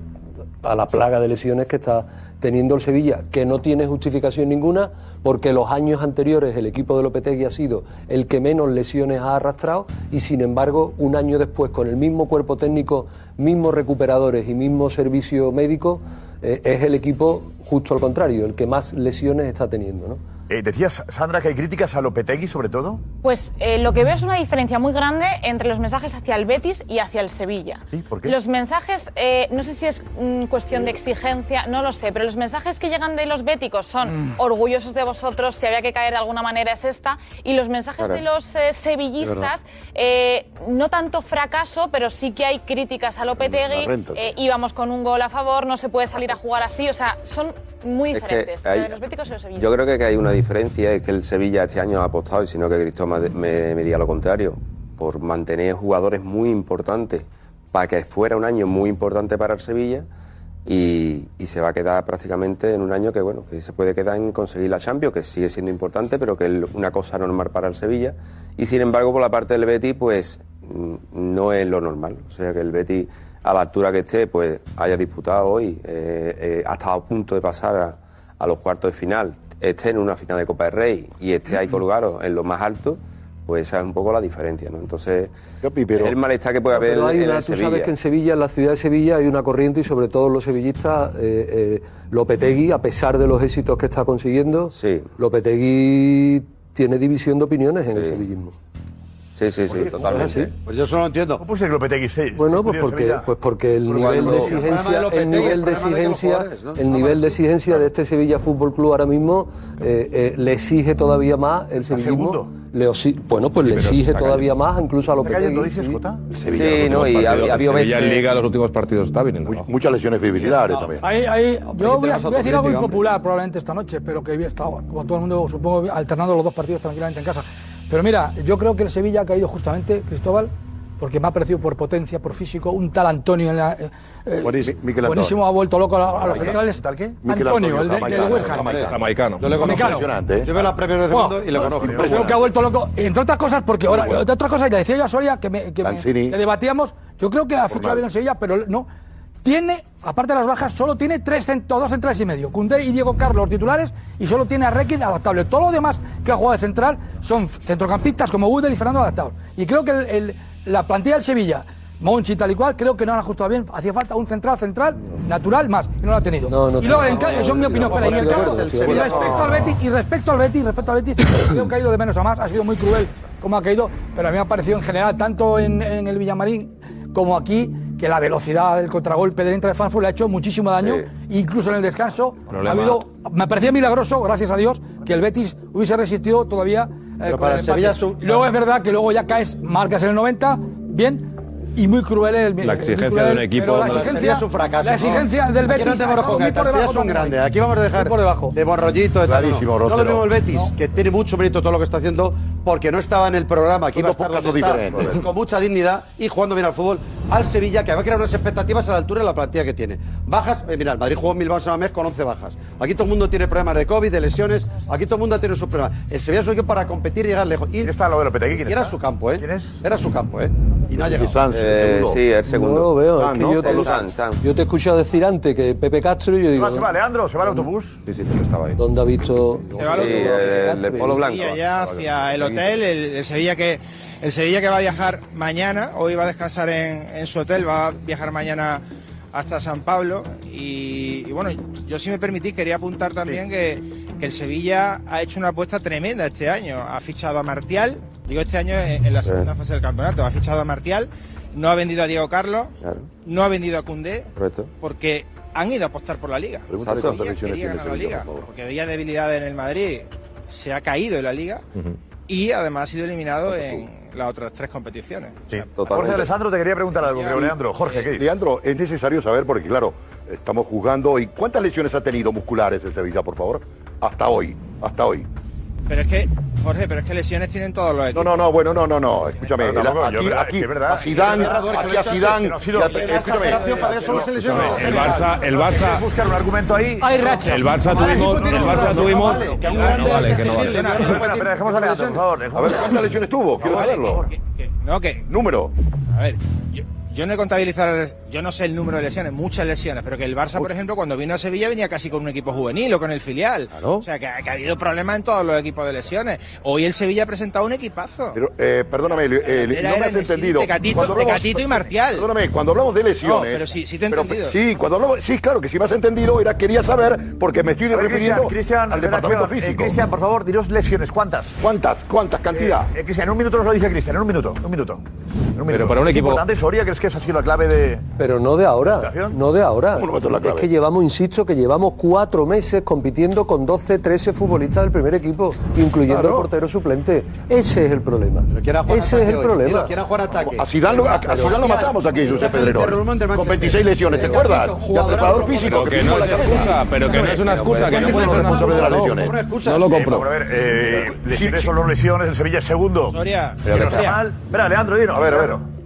a la plaga de lesiones que está teniendo el Sevilla, que no tiene justificación ninguna, porque los años anteriores el equipo de Lopetegui ha sido el que menos lesiones ha arrastrado y sin embargo un año después con el mismo cuerpo técnico, mismos recuperadores y mismo servicio médico, eh, es el equipo justo al contrario, el que más lesiones está teniendo. ¿no? Eh, decías, Sandra, que hay críticas a Lopetegui, sobre todo. Pues eh, lo que veo es una diferencia muy grande entre los mensajes hacia el Betis y hacia el Sevilla. ¿Por qué? Los mensajes, eh, no sé si es mm, cuestión de exigencia, no lo sé, pero los mensajes que llegan de los béticos son orgullosos de vosotros, si había que caer de alguna manera es esta, y los mensajes Claro. de los eh, sevillistas, eh, no tanto fracaso, pero sí que hay críticas a Lopetegui, eh, íbamos con un gol a favor, no se puede salir a jugar así, o sea, son muy Es que diferentes, hay- los béticos y los sevillistas. Yo creo que, que hay una diferencia, es que el Sevilla este año ha apostado, y si no que Cristóbal me, me- me diga lo contrario, por mantener jugadores muy importantes para que fuera un año muy importante para el Sevilla y, y se va a quedar prácticamente en un año que bueno que se puede quedar en conseguir la Champions, que sigue siendo importante, pero que es una cosa normal para el Sevilla. Y sin embargo, por la parte del Betis, pues mm, no es lo normal. O sea que el Betis, a la altura que esté, pues haya disputado hoy, eh, eh, ha estado a punto de pasar a, a los cuartos de final, esté en una final de Copa del Rey y esté ahí colgado en lo más alto, pues esa es un poco la diferencia, ¿no? Entonces, es el malestar que puede haber Pero hay en una- el tú Sevilla. sabes que en Sevilla, en la ciudad de Sevilla, hay una corriente y sobre todo los sevillistas, eh, eh, Lopetegui, a pesar de los éxitos que está consiguiendo, Lopetegui tiene división de opiniones en el sevillismo. Sí, sí, sí, totalmente. Pues yo eso no entiendo. ¿Cómo puede ser que Lopetegui sí? Bueno, pues porque, pues porque el nivel de exigencia, el nivel el de que exigencia, el nivel de exigencia de este Sevilla Fútbol Club ahora mismo eh, eh, le exige todavía más el sevillismo. Le osi- bueno, pues le exige todavía más, incluso a ¿Está Lopetegui. cayendo, dices, sí. Jota? Sí, no, y ha, habido Sevilla en Liga los últimos partidos está viniendo. Muchas lesiones fibrilares también. Ahí, ahí, yo voy a, temas voy a decir algo impopular probablemente esta noche, pero que he estado, como todo el mundo, supongo, alternando los dos partidos tranquilamente en casa. Pero mira, yo creo que el Sevilla ha caído justamente, Cristóbal, porque me ha parecido por potencia, por físico, un tal Antonio en la, eh, eh, Buenísimo, Antonio. ha vuelto loco a, los centrales. ¿Tal qué? Antonio, el, de- Antonio, del West Ham. jamaicano. Yo le conozco. Impresionante, ¿eh? Yo veo las Premier de Bueno, segundo y le conozco. Creo que ha vuelto loco, entre otras cosas, porque ahora, entre otras cosas, le decía yo a Soria que, me, que, me- Lanzini. que debatíamos, yo creo que ha fichado bien en Sevilla, pero no. Tiene, aparte de las bajas, solo tiene tres dos centrales y medio. Cundé y Diego Carlos los titulares y solo tiene a Requid adaptable. Todo lo demás que ha jugado de central son centrocampistas como Udel y Fernando adaptados. Y creo que el- el- la plantilla del Sevilla, Monchi tal y cual, creo que no han ajustado bien. Hacía falta un central central natural más y no lo ha tenido. No, no y luego, en eso es mi opinión. pero y respecto al Betis, y respecto al Betis, respecto al Betis, creo que ha ido de menos a más, ha sido muy cruel como ha caído, pero a mí me ha parecido en general, tanto en, en el Villamarín como aquí, que la velocidad del contragolpe del Inter de Frankfurt le ha hecho muchísimo daño, incluso en el descanso. Problema- Ha habido, me parecía milagroso, gracias a Dios, que el Betis hubiese resistido todavía. eh, con para el Sevilla luego es verdad que luego ya caes, marcas en el 90, bien. Y muy cruel el La exigencia cruel, de un equipo La exigencia, es un fracaso. la exigencia ¿no? del Betis. Aquí no te debajo es un grande. Aquí vamos a dejar por debajo. de buen rollito. de tal, no. Clarísimo, No, lo mismo el Betis, que tiene mucho mérito todo lo que está haciendo, porque no estaba en el programa, Son iba a estar donde está, diferentes. con mucha dignidad y jugando bien al fútbol. Al Sevilla, que había creado unas expectativas a la altura de la plantilla que tiene. Bajas, eh, mira, el Madrid jugó en Milbao Samamés con 11 bajas. Aquí todo el mundo tiene problemas de COVID, de lesiones. Aquí todo el mundo tiene sus problemas. El Sevilla es un equipo para competir y llegar lejos. Y ¿Quién está lado de Lopetegui? ¿Quién y era está? su campo, ¿eh? ¿Quién es? Era su campo, ¿eh? Y no ha Y llegado. Sanz, Eh, sí, el segundo. No lo veo. Ah, es que ¿no? yo, te, Pablo Sanz, Sanz. yo te he escuchado decir antes que Pepe Castro y yo Se digo, va, se va, Leandro, se va el autobús. Sí, sí, pero estaba ahí. ¿dónde ha visto? Se va Sí, autobús. el, el Polo Blanco. Y allá hacia el hotel, el, el Sevilla que el Sevilla que va a viajar mañana, hoy va a descansar en, en su hotel, va a viajar mañana hasta San Pablo y, y bueno, yo si me permitís quería apuntar también que, que el Sevilla ha hecho una apuesta tremenda este año, ha fichado a Martial, digo este año en, en la segunda fase del campeonato, ha fichado a Martial, no ha vendido a Diego Carlos, Claro, no ha vendido a Cundé, correcto. porque han ido a apostar por la liga. Pregúntale cuántas lesiones tiene ganar la Sevilla, liga, por favor. porque veía debilidades en el Madrid, se ha caído en la liga y además ha sido eliminado en las otras tres competiciones. Sí. Totalmente. Jorge Alessandro te quería preguntar algo, creo. Leandro, Jorge, ¿qué dices? Leandro, es necesario saber, porque claro, estamos jugando. ¿Y cuántas lesiones ha tenido musculares el Sevilla, por favor? Hasta hoy, hasta hoy. Pero es que, Jorge, pero es que lesiones tienen todos los No, equipos. no, no, bueno, no, no, no, escúchame. No, yo, aquí, verdad, aquí, verdad, a Zidane, aquí a Zidane, no escúchame, operación para eso no se lesionó. El Barça, el Barça, ¿Quieres buscar un argumento ahí? Hay rachas. el Barça tuvimos, el Barça tuvimos. No, no vale, que no vale. espera, dejemos a Leandro, por favor. A ver, ¿cuántas lesiones tuvo? Quiero saberlo. no, que, Número. a ver, yo, no he contabilizado, yo no sé el número de lesiones, muchas lesiones, pero que el Barça, por ejemplo, cuando vino a Sevilla venía casi con un equipo juvenil o con el filial. O sea, que, ha- que ha habido problemas en todos los equipos de lesiones. Hoy el Sevilla ha presentado un equipazo. Pero, eh, perdóname, eh, Era- no me has entendido. Tecatito- Cuando Tecatito y Martial. Perdóname, cuando hablamos de lesiones. No, pero sí- sí te he pero- entendido. sí, cuando hablamos, sí, claro que sí me has entendido. Era, quería saber, porque me estoy refiriendo Cristian, al departamento. Eh, físico. Cristian, por favor, dinos lesiones. ¿Cuántas? ¿Cuántas? ¿Cuántas? ¿Cantidad? Eh, eh, Cristian, en un minuto nos lo dice Cristian, en un minuto, en un minuto. Minuto. para un ¿Es equipo- importante, Soria, crees que esa ha sido la clave de...? Pero no de ahora, no de ahora. ¿Cómo no va a ser la es clave? que llevamos, insisto, que llevamos cuatro meses compitiendo con 12, 13 futbolistas del primer equipo, incluyendo Claro. el portero suplente. Ese es el problema. Quiera jugar Ese ataque es el problema. Dilo, quiera jugar ataque. A Zidane lo, a, a Zidane lo matamos aquí, José Pedrero. Con 26 lesiones, ¿te acuerdas? Preparador físico, Pero que no puso la es cabeza. excusa, pero que no es una excusa, que no puede ser una responsable de las lesiones. No lo Eh, compro. a ver, eh, lesiones son los lesiones, el Sevilla es segundo. Soria, Que no está mal. Mira, Leandro, dinos. A ver, a ver. Leandro.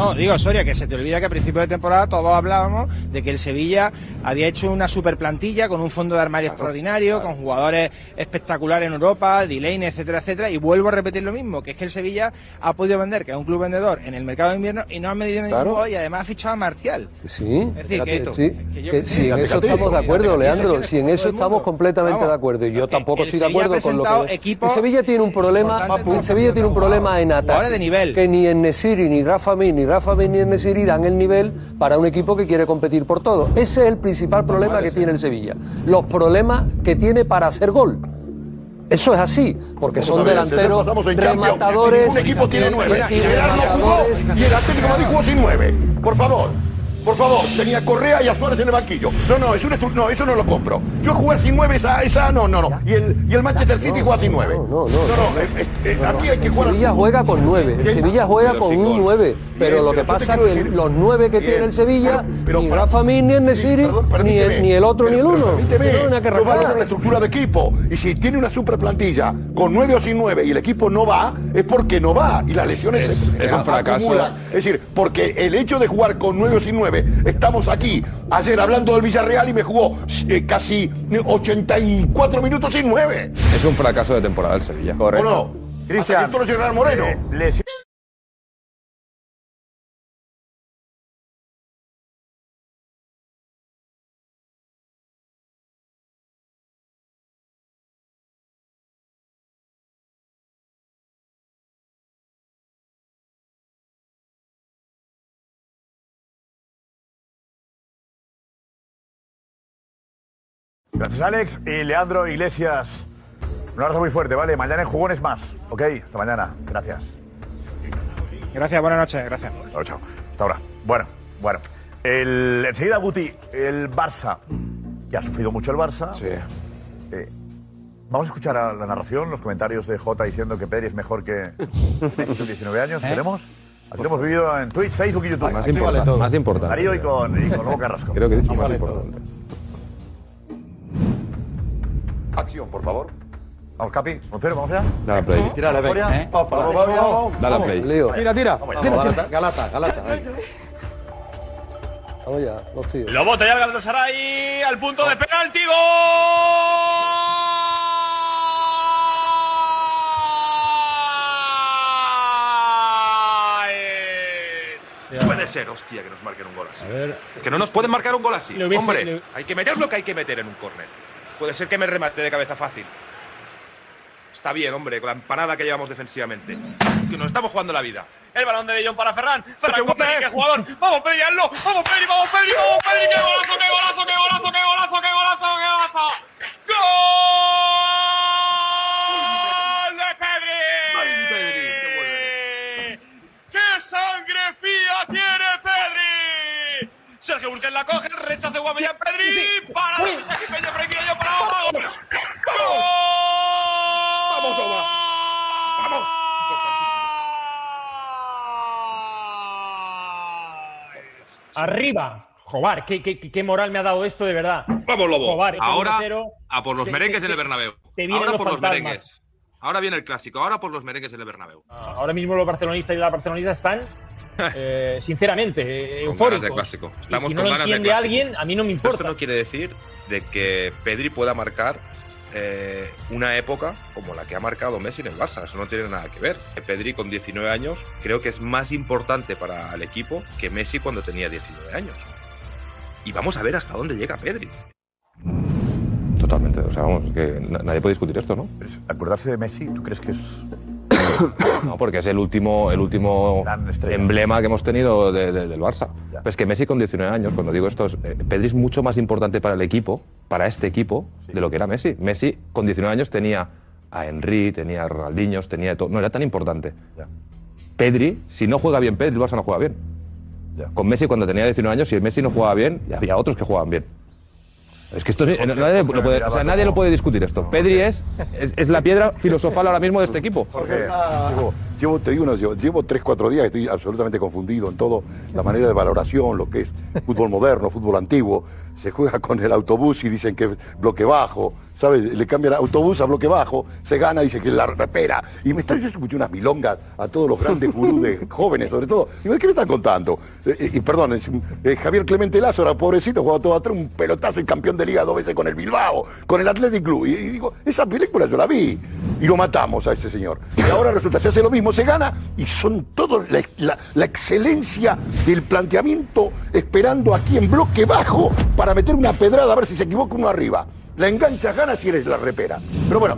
No, digo, Soria, que se te olvida que a principio de temporada todos hablábamos de que el Sevilla había hecho una super plantilla con un fondo de armario extraordinario, con jugadores espectaculares en Europa, Delaney, etcétera, etcétera. Y vuelvo a repetir lo mismo, que es que el Sevilla ha podido vender, que es un club vendedor, en el mercado de invierno y no ha medido ningún Claro. y además ha fichado a Martial. Sí, Es decir, que, sí, que yo- que sí, en eso estamos de acuerdo, Leandro. Si en eso estamos completamente Vamos, de acuerdo. Y yo tampoco estoy de acuerdo con lo que. El Sevilla tiene un problema. El Sevilla tiene un problema en ataque. Ahora de nivel. Que ni en Nesiri, ni Rafa ni Rafa en Nesiri dan el nivel para un equipo que quiere competir por todo. Ese es el principal problema que tiene el Sevilla. Los problemas que tiene para hacer gol. Eso es así, porque son ver, delanteros rematadores. si ningún equipo tiene nueve. y y el Atlético Madrid jugó sin nueve. Por favor. Por favor, tenía Correa y a Suárez en el banquillo. No, no, es un estru- no, eso no lo compro. Yo jugar sin nueve, esa, esa no, no, no. Y el, y el Manchester City juega sin nueve. No, no, no. no, eh, eh, eh, aquí hay que El jugar. Sevilla juega con nueve. El. Sevilla juega con un nueve. Pero Bien, lo que pero pasa es que decir- los nueve que Bien, tiene el Sevilla, pero- pero ni para- Rafa Mir, ni el Sí, Nesiri, perdón, ni, el, ni el otro, ni el uno. permíteme, yo valoro la estructura de equipo. Y si tiene una super plantilla con nueve o sin nueve y el equipo no va, es porque no va. Y las lesiones es- se- es un fracaso. Es decir, porque el hecho de jugar con nueve o sin nueve, estamos aquí ayer hablando del Villarreal y me jugó eh, casi 84 minutos sin nueve. Es un fracaso de temporada el Sevilla. ¿O no? Cristian. Moreno. Eh, lesión- Gracias, Alex. Y Leandro Iglesias. Un abrazo muy fuerte, ¿vale? Mañana en jugones más. Ok, hasta mañana. Gracias. Gracias, buenas noches, gracias. Chao, chao. Hasta ahora. Bueno, bueno. El, enseguida, Guti, el Barça. Ya ha sufrido mucho el Barça. Sí. Eh, vamos a escuchar a la narración, los comentarios de Jota diciendo que Pedri es mejor que Messi con 19 años. ¿Tenemos? Así lo hemos vivido en Twitch, Facebook y YouTube. Más importante. Más importante. Darío y con, y con Lobo Carrasco. Creo que he dicho más importante. Acción, por favor. Vamos, Capi. Roncero, vamos allá. Dale a play. Tírale, Soria. venga. Vamos, Vamos, vamos, vamos. Dale a play. Tira, tira. Galata, Galata, Galata. Vamos ya, los tíos. Lo bota ya el Galatasaray al punto de penalti. ¡Gol! Puede ser, hostia, que nos marquen un gol así. Que no nos pueden marcar un gol así. Hubiese- Hombre, le- hay que meter lo que hay que meter en un córner. Puede ser que me remate de cabeza fácil. Está bien, hombre, con la empanada que llevamos defensivamente. Que nos estamos jugando la vida. El balón de De Jong para Ferran. Ferran con Pedri, qué jugador. Vamos, Pedri, hazlo. Vamos, Pedri, vamos, Pedri, vamos, Pedri. Qué golazo, qué golazo, qué golazo, qué golazo, qué golazo, qué golazo. ¡Gol Sergio Busquets la coge, rechaza Guamellán Pedri. Para Peña Frenkie de Jong para abajo. ¡Gol! Vamos, Oma. Vamos. Arriba. Jobar, ¿qué, qué, qué moral me ha dado esto de verdad. Vamos, Lobo. Jobar, ese Ahora 1-0, a por los te- merengues te- en el Bernabéu. te vienen Ahora los por los merengues. Ahora viene el clásico. Ahora por los merengues en el Bernabéu. Ahora mismo los barcelonistas y las barcelonistas están, eh, sinceramente, Con eufóricos. ganas de clásico. Y Estamos si no con lo de entiende clásico. alguien, a mí no me importa. Esto no quiere decir de que Pedri pueda marcar eh, una época como la que ha marcado Messi en el Barça. Eso no tiene nada que ver. Pedri con 19 años creo que es más importante para el equipo que Messi cuando tenía 19 años. Y vamos a ver hasta dónde llega Pedri. Totalmente. O sea, vamos, que na- nadie puede discutir esto, ¿no? Acordarse de Messi, ¿tú crees que es No, porque es el último, el último emblema que hemos tenido de- de- del Barça. Es que Messi con 19 años, cuando digo esto, es, eh, Pedri es mucho más importante para el equipo, para este equipo, de lo que era Messi. Messi con 19 años tenía a Henry, tenía a Ronaldinho, tenía de todo. No era tan importante. Pedri, si no juega bien Pedri, el Barça no juega bien. Con Messi cuando tenía 19 años, si el Messi no jugaba bien, había otros que jugaban bien. Es que esto es- nadie, lo puede, o sea, nadie lo puede discutir esto. Pedri es, es, es la piedra filosofal ahora mismo de este equipo. Llevo, llevo, te digo, no, llevo, llevo tres, cuatro días estoy absolutamente confundido en todo, la manera de valoración, lo que es fútbol moderno, fútbol antiguo. Se juega con el autobús y dicen que es bloque bajo, ¿sabes? Le cambian autobús a bloque bajo, se gana, dice que la repera. Y me están, yo escuché unas milongas a todos los grandes gurús de jóvenes, sobre todo. Digo, ¿qué me están contando? Eh, y perdón, eh, Javier Clemente Lazo era pobrecito, jugaba todo atrás, un pelotazo y campeón de liga dos veces con el Bilbao, con el Athletic Club. Y, y digo, esa película yo la vi. Y lo matamos a ese señor. Y ahora resulta, se hace lo mismo, se gana y son todos la, excelencia del planteamiento esperando aquí en bloque bajo para meter una pedrada a ver si se equivoca uno arriba. La engancha, gana si eres la repera. Pero bueno,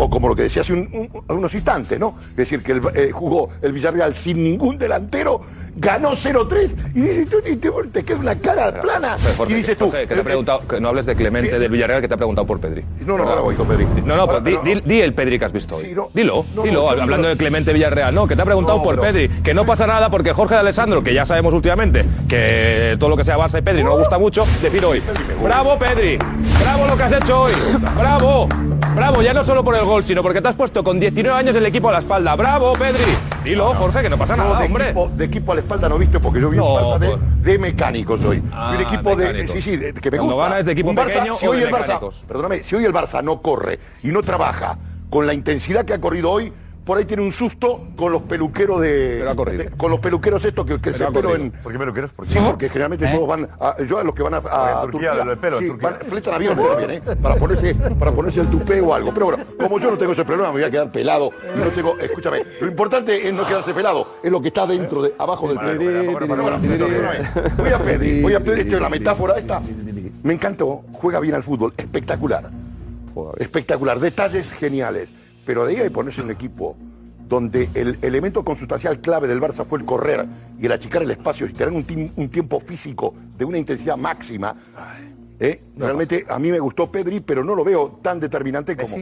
o como lo que decía hace un- un- unos instantes, ¿no? Es decir, que el, eh, jugó el Villarreal sin ningún delantero, ganó 0-3 y dices, y te, te queda una cara plana. Jorge, y dices tú, Jorge, que te eh, ha preguntado, que no hables de Clemente del Villarreal, que te ha preguntado por Pedri. No, no, ahora voy con Pedri. No, no, pues Ahora, di, no, di- di el Pedri que has visto hoy. dilo, no, dilo, no, hablando no. de Clemente Villarreal. No, que te ha preguntado No, por pero- Pedri. Que no pasa nada porque Jorge de Alessandro, que ya sabemos últimamente que todo lo que sea Barça y Pedri no le gusta mucho, decir hoy, bravo Pedri, bravo lo que has hecho hoy, bravo, bravo, ya no solo por el gol, sino porque te has puesto con 19 años el equipo a la espalda. Bravo Pedri. Dilo, Jorge, que no pasa nada, de hombre. Equipo, de equipo a la espalda no viste porque yo vi un Barça de, pues. de mecánicos hoy. Ah, un equipo de. Sí, sí, de- que me Cuando gusta. gana es de equipo Un Barça, pequeño si o hoy de el Barça, perdóname, si hoy el Barça no corre y no trabaja con la intensidad que ha corrido hoy, por ahí tiene un susto con los peluqueros de. de- con los peluqueros estos que, que se pelo en. ¿Por qué peluqueros? ¿Por qué? Sí, porque generalmente todos van a, yo a los que van a, a en Turquía, lo del pelo, en sí, Turquía. van- fletan aviones también, ¿eh? Para ponerse, para ponerse el tupé o algo. Pero bueno, como yo no tengo ese problema, me voy a quedar pelado. y no tengo, escúchame, lo importante es no quedarse pelado, es lo que está dentro, de, abajo del pelo. Voy a pedir, voy a pedir esta es la metáfora esta. Me encantó, juega bien al fútbol, espectacular. Espectacular, detalles geniales. Pero de ahí hay ponerse un equipo donde el elemento consustancial clave del Barça fue el correr y el achicar el espacio y tener un, un tiempo físico de una intensidad máxima. ¿eh? Realmente a mí me gustó Pedri, pero no lo veo tan determinante como,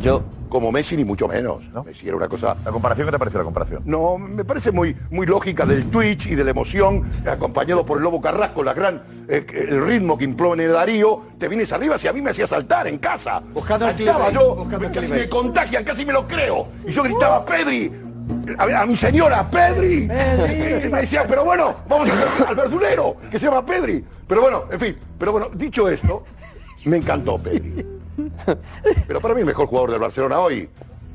Yo. como Messi, ni mucho menos. Messi era una cosa. ¿La comparación qué te pareció la comparación? No, me parece muy, muy lógica del Twitch y de la emoción, acompañado por el Lobo Carrasco, la gran, eh, el ritmo que impone Darío. Te vienes arriba, si a mí me hacía saltar en casa. Buscando Saltaba yo, casi me contagian, casi me lo creo. Y yo gritaba, Pedri, a, a mi señora, Pedri. Y me decía, pero bueno, vamos a- al verdulero, que se llama Pedri. Pero bueno, en fin, pero bueno, dicho esto, me encantó Pedri. Pero para mí el mejor jugador del Barcelona hoy,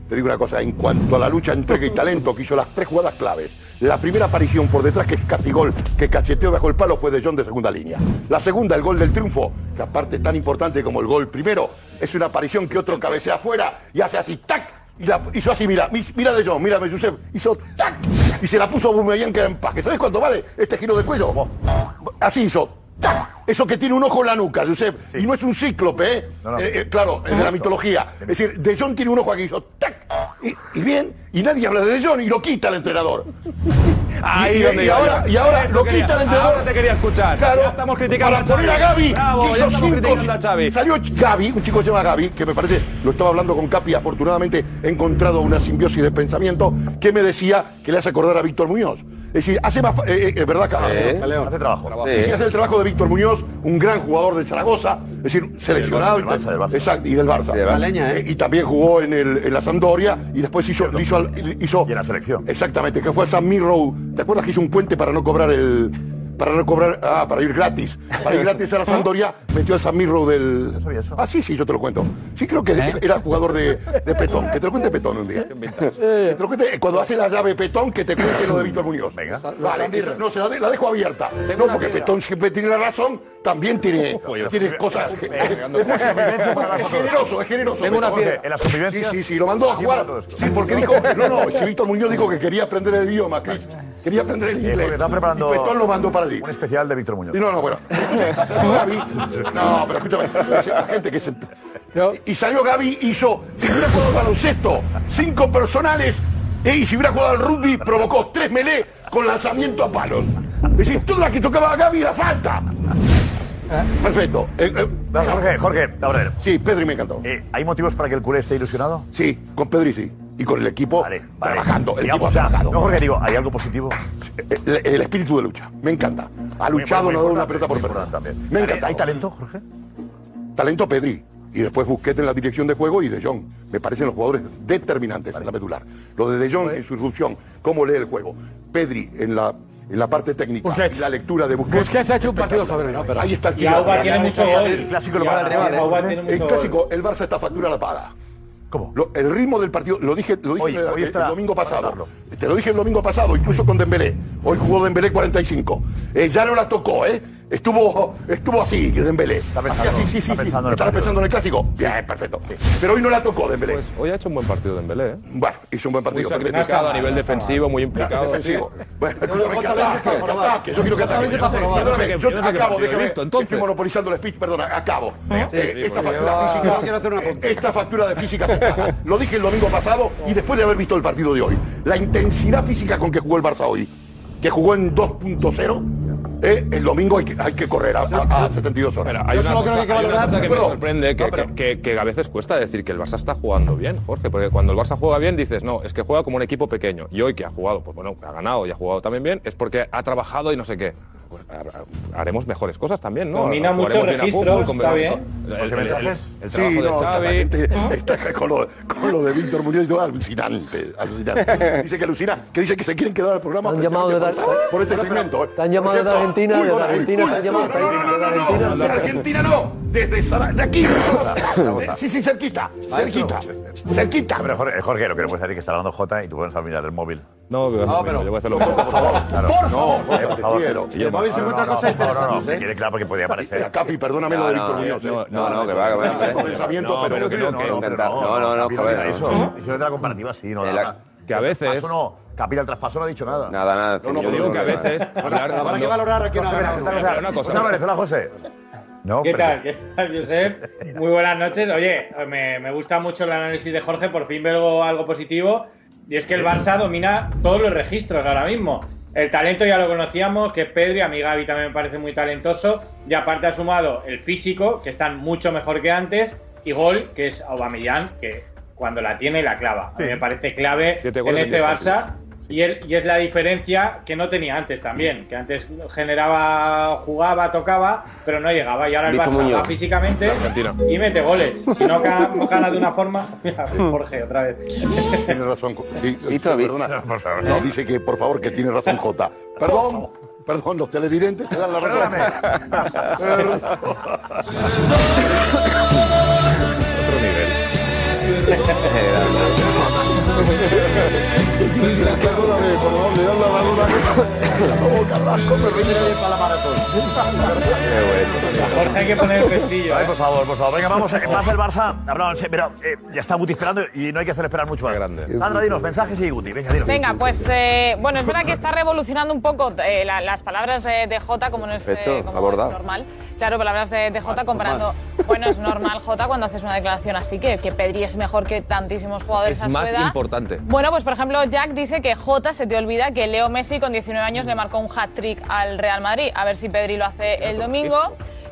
te digo una cosa, en cuanto a la lucha, entrega y talento, que hizo las tres jugadas claves. La primera aparición por detrás, que es casi gol, que cacheteó bajo el palo, fue de John de segunda línea. La segunda, el gol del triunfo, que aparte es tan importante como el gol primero, es una aparición que otro cabecea afuera y hace así, ¡tac! Y la hizo así, mira, mi- mira de John, mírame, Josep, hizo ¡tac! y se la puso a Aubameyang que era empaque. ¿Sabes cuánto vale este giro de cuello? Así hizo. Eso que tiene un ojo en la nuca, Josep. Y no es un cíclope, ¿eh? no. Eh, eh, claro, de la mitología. Es decir, De Jong tiene un ojo aquí, hizo ¡tac! Y, y bien, y nadie habla de De Jong y lo quita el entrenador. Ahí y, donde y iba ahora, y ahora Eso lo quería. quita el entrenador. Ahora te quería escuchar. Claro, Ya estamos criticando para a poner a. Gaby, Bravo, que ya hizo estamos cinco. criticando a Xavi. Salió Gaby, un chico que se llama Gaby, que me parece, lo estaba hablando con Capi, afortunadamente he encontrado una simbiosis de pensamiento que me decía que le hace acordar a Víctor Muñoz. Es decir, hace más. eh, eh, ¿Verdad, Carlos? Hace trabajo. Sí, sí, hace el trabajo de Víctor Muñoz, un gran jugador de Zaragoza, es decir, seleccionado. Del Barça, del Barça. Exacto, y del Barça. Sí, del Barça. La leña, Eh, Y también jugó en, el, en la Sampdoria y después hizo. hizo, hizo Y en la selección. Exactamente, que fue al San Mirror. ¿Te acuerdas que hizo un puente para no cobrar el. Para no cobrar. Ah, para ir gratis. Para ir gratis a la Sampdoria, metió al San Mirror del. Ah, sí, sí, yo te lo cuento. Sí, creo que era jugador de, de Petón. Que te lo cuente Petón un día. Que te lo cuente, cuando hace la llave Petón, que te cuente lo de Víctor Muñoz. Venga. Vale, no, se la, de- la dejo abierta. No, porque Petón siempre tiene la razón, también tiene, tiene cosas. que- es, generoso, es generoso. Tengo una. En las Sí, sí, sí, lo mandó a jugar. Sí, porque dijo, no, no, si Víctor Muñoz dijo que quería aprender el idioma, Chris. Quería aprender el Eh, inglés. están preparando Y Petón lo mandó para allí. un especial de Víctor Muñoz. Y no, no, bueno. Entonces, salió Gaby. No, pero escúchame. La gente que se. Y salió Gaby, hizo. Si hubiera jugado al baloncesto, cinco personales. eh, y si hubiera jugado al rugby, provocó tres melé con lanzamiento a palos. Es decir, toda la que tocaba Gaby era falta. Perfecto. Eh, eh, No, Jorge, Jorge, a ver. Sí, Pedri me encantó. Eh, ¿Hay motivos para que el culé esté ilusionado? Sí, con Pedri sí. Y con el equipo trabajando. El Digamos, equipo o sea, trabajando. no, Jorge, digo, ¿hay algo positivo? El, el espíritu de lucha. Me encanta. Ha luchado, muy no ha dado una pelota por también. Me ¿Hay- encanta. ¿Hay talento, Jorge? Talento Pedri. Y después Busquets en la dirección de juego y De Jong. Me parecen los jugadores determinantes en la medular. Lo de De Jong en su irrupción, cómo lee el juego. Pedri en la, en la parte técnica. Y la lectura de Busquets. Busquets ha hecho un partido soberbio. Ahí está el Y Auba tiene mucho gol. El clásico lo el rival. tiene mucho El clásico, el Barça esta factura la paga. ¿Cómo? el ritmo del partido, lo dije, lo dije Hoy- el, hoy el está- domingo pasado. Te lo dije el domingo pasado, incluso con Dembélé. Hoy jugó Dembélé 45. Eh, ya no la tocó, ¿eh? Estuvo, estuvo así, Dembélé. pensando- así, así, sí, sí, está sí. pensando en el Estaba pensando en el clásico. Bien, perfecto. Pero hoy no la tocó Dembélé. Pues hoy ha hecho un buen partido de Dembélé, ¿eh? Bueno, hizo un buen partido. Muy sacrificado a nivel defensivo, muy implicado. Defensivo. sí. Bueno, escúchame, que ataque, que ataque. Yo quiero que ataque. Perdóname, yo acabo, déjame. Estoy monopolizando el speech, perdona, acabo. Eh, Sí, eh, Esta factura de física se paga. Lo dije el domingo pasado y después de haber visto el partido de hoy. La intensidad física con que jugó el Barça hoy, que jugó en 2.0, eh, el domingo hay que, hay que correr a, a- a 72 horas. Pero hay una cosa, hay una cosa que me sorprende, que, que- que- que a veces cuesta decir que el Barça está jugando bien, Jorge, porque cuando el Barça juega bien dices, no, es que juega como un equipo pequeño. Y hoy que ha jugado, pues bueno, que ha ganado y ha jugado también bien, es porque ha trabajado y no sé qué. Pues ha- ha- haremos mejores cosas también, ¿no? Domina Jugaremos mucho bien al registros, con- está bien. El, el- el- mensajes. el Sí, trabajo de no, está la gente está con lo, con lo de Víctor Muñoz y todo alucinante, alucinante. Dice que alucina, que dice que se quieren quedar al programa han llamado de la- por, este segmento. ¿eh? Te han llamado de cierto, Argentina, uy, de uy, Argentina no, no, no, no, no, no, de Argentina no, desde Sara- de aquí. De- Sí, sí, cerquita, cerquita, cerquita. Pero Jorge, Jorge, lo que no puedes decir es que está hablando Jota y tú puedes mirar el móvil. No, que No, pero yo voy a hacerlo. Por favor, Por favor, No, eh, el móvil se encuentra cosas interesantes, ¿eh? Que quede claro porque podía aparecer. Capi, perdóname lo de Víctor Muñoz. ¿eh? No, no, que va, que va. Ese pensamiento, No, pero pero que no, no, que no, no, No, no, no, Capi, joder, diga no. Eso, eso es de la comparativa, sí, no. El- nada. que a veces- Traspaso no, Capi del traspaso no ha dicho nada. Nada, nada. No, no, yo digo que a veces Habrá que valorar a quién ha ganado. una cosa, Una cosa. José. No, ¿Qué pero- tal? ¿Qué tal, Josep? Muy buenas noches. Oye, me, me gusta mucho el análisis de Jorge, por fin veo algo positivo. Y es que el Barça domina todos los registros ahora mismo. El talento ya lo conocíamos, que es Pedri, a mí Gaby también me parece muy talentoso. Y aparte ha sumado el físico, que están mucho mejor que antes, y gol, que es Aubameyang, que cuando la tiene la clava. A mí me parece clave en este Barça. Y, él- y es la diferencia que no tenía antes también, que antes generaba, jugaba, tocaba, pero no llegaba. Y ahora el Barça Muñoz. va físicamente y mete goles. Si no gana de una forma, Mira, Jorge, otra vez. Tiene razón. Sí, perdona. No, dice que por favor que tiene razón Jota. Perdón, perdón, los televidentes te dan la razón. Otro nivel. Jorge, hay que poner el pestillo. Ay, ¿eh? por favor, por favor. Venga, vamos. eh, Pasa el Barça. Hablamos, pero eh, ya está Guti esperando y no hay que hacer esperar mucho más. Sandra, dinos mensajes y Guti. Venga, dinos. Venga, pues eh, bueno, es verdad que está revolucionando un poco eh, la- las palabras de, de Jota, como no es, eh, Hecho, como abordado. es normal. Claro, palabras de, de Jota comparando. Bueno, es normal, Jota, cuando haces una declaración así, que, que Pedri es mejor que tantísimos jugadores Es a su más edad. importante. Bueno, pues por ejemplo, Jack dice que Jota se te olvida que Leo Messi con 19 años le marcó un hat-trick al Real Madrid. A ver si Pedri lo hace el domingo.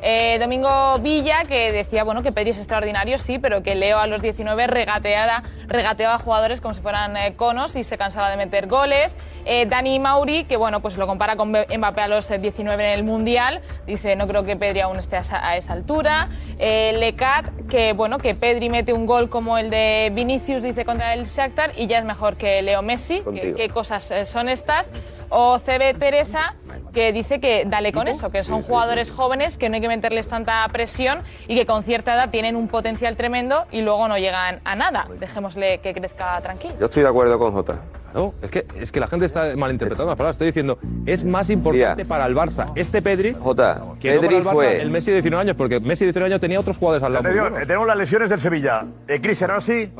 Eh, Domingo Villa, que decía bueno que Pedri es extraordinario, sí, pero que Leo a los 19 regateara, regateaba a jugadores como si fueran eh, conos y se cansaba de meter goles. Eh, Dani Mauri, que bueno, pues lo compara con Mbappé a los eh, 19 en el Mundial, dice no creo que Pedri aún esté a esa, a esa altura. Lecat, que bueno, que Pedri mete un gol como el de Vinicius, dice contra el Shakhtar y ya es mejor que Leo Messi. ¿Qué, qué cosas son estas? O CB Teresa, que dice que dale con eso, que son jugadores jóvenes, que no hay que meterles tanta presión y que con cierta edad tienen un potencial tremendo y luego no llegan a nada. Dejémosle que crezca tranquilo. Yo estoy de acuerdo con Jota. Claro, es que, es que la gente está malinterpretando las palabras. Estoy diciendo, es más importante para el Barça este Pedri Jota, que no para Pedri el Barça fue- el Messi de 19 años, porque Messi de 19 años tenía otros jugadores al lado. Atención, tenemos las lesiones del Sevilla. Eh, Cristian, ahora sí.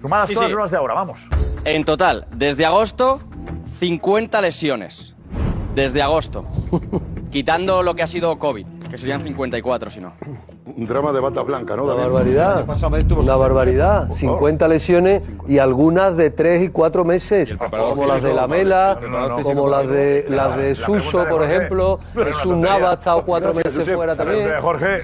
Sumadas Sí, todas sí. las de ahora, vamos. En total, desde agosto, 50 lesiones. Desde agosto. Quitando lo que ha sido COVID, que serían 54 si no. Un drama de bata blanca, ¿no? Una David? barbaridad. Una barbaridad. 50 lesiones y algunas de 3 y 4 meses. Como las de la Mela, como las de, las de Suso, por ejemplo. Jesús Nava ha estado 4 meses fuera también. Jorge,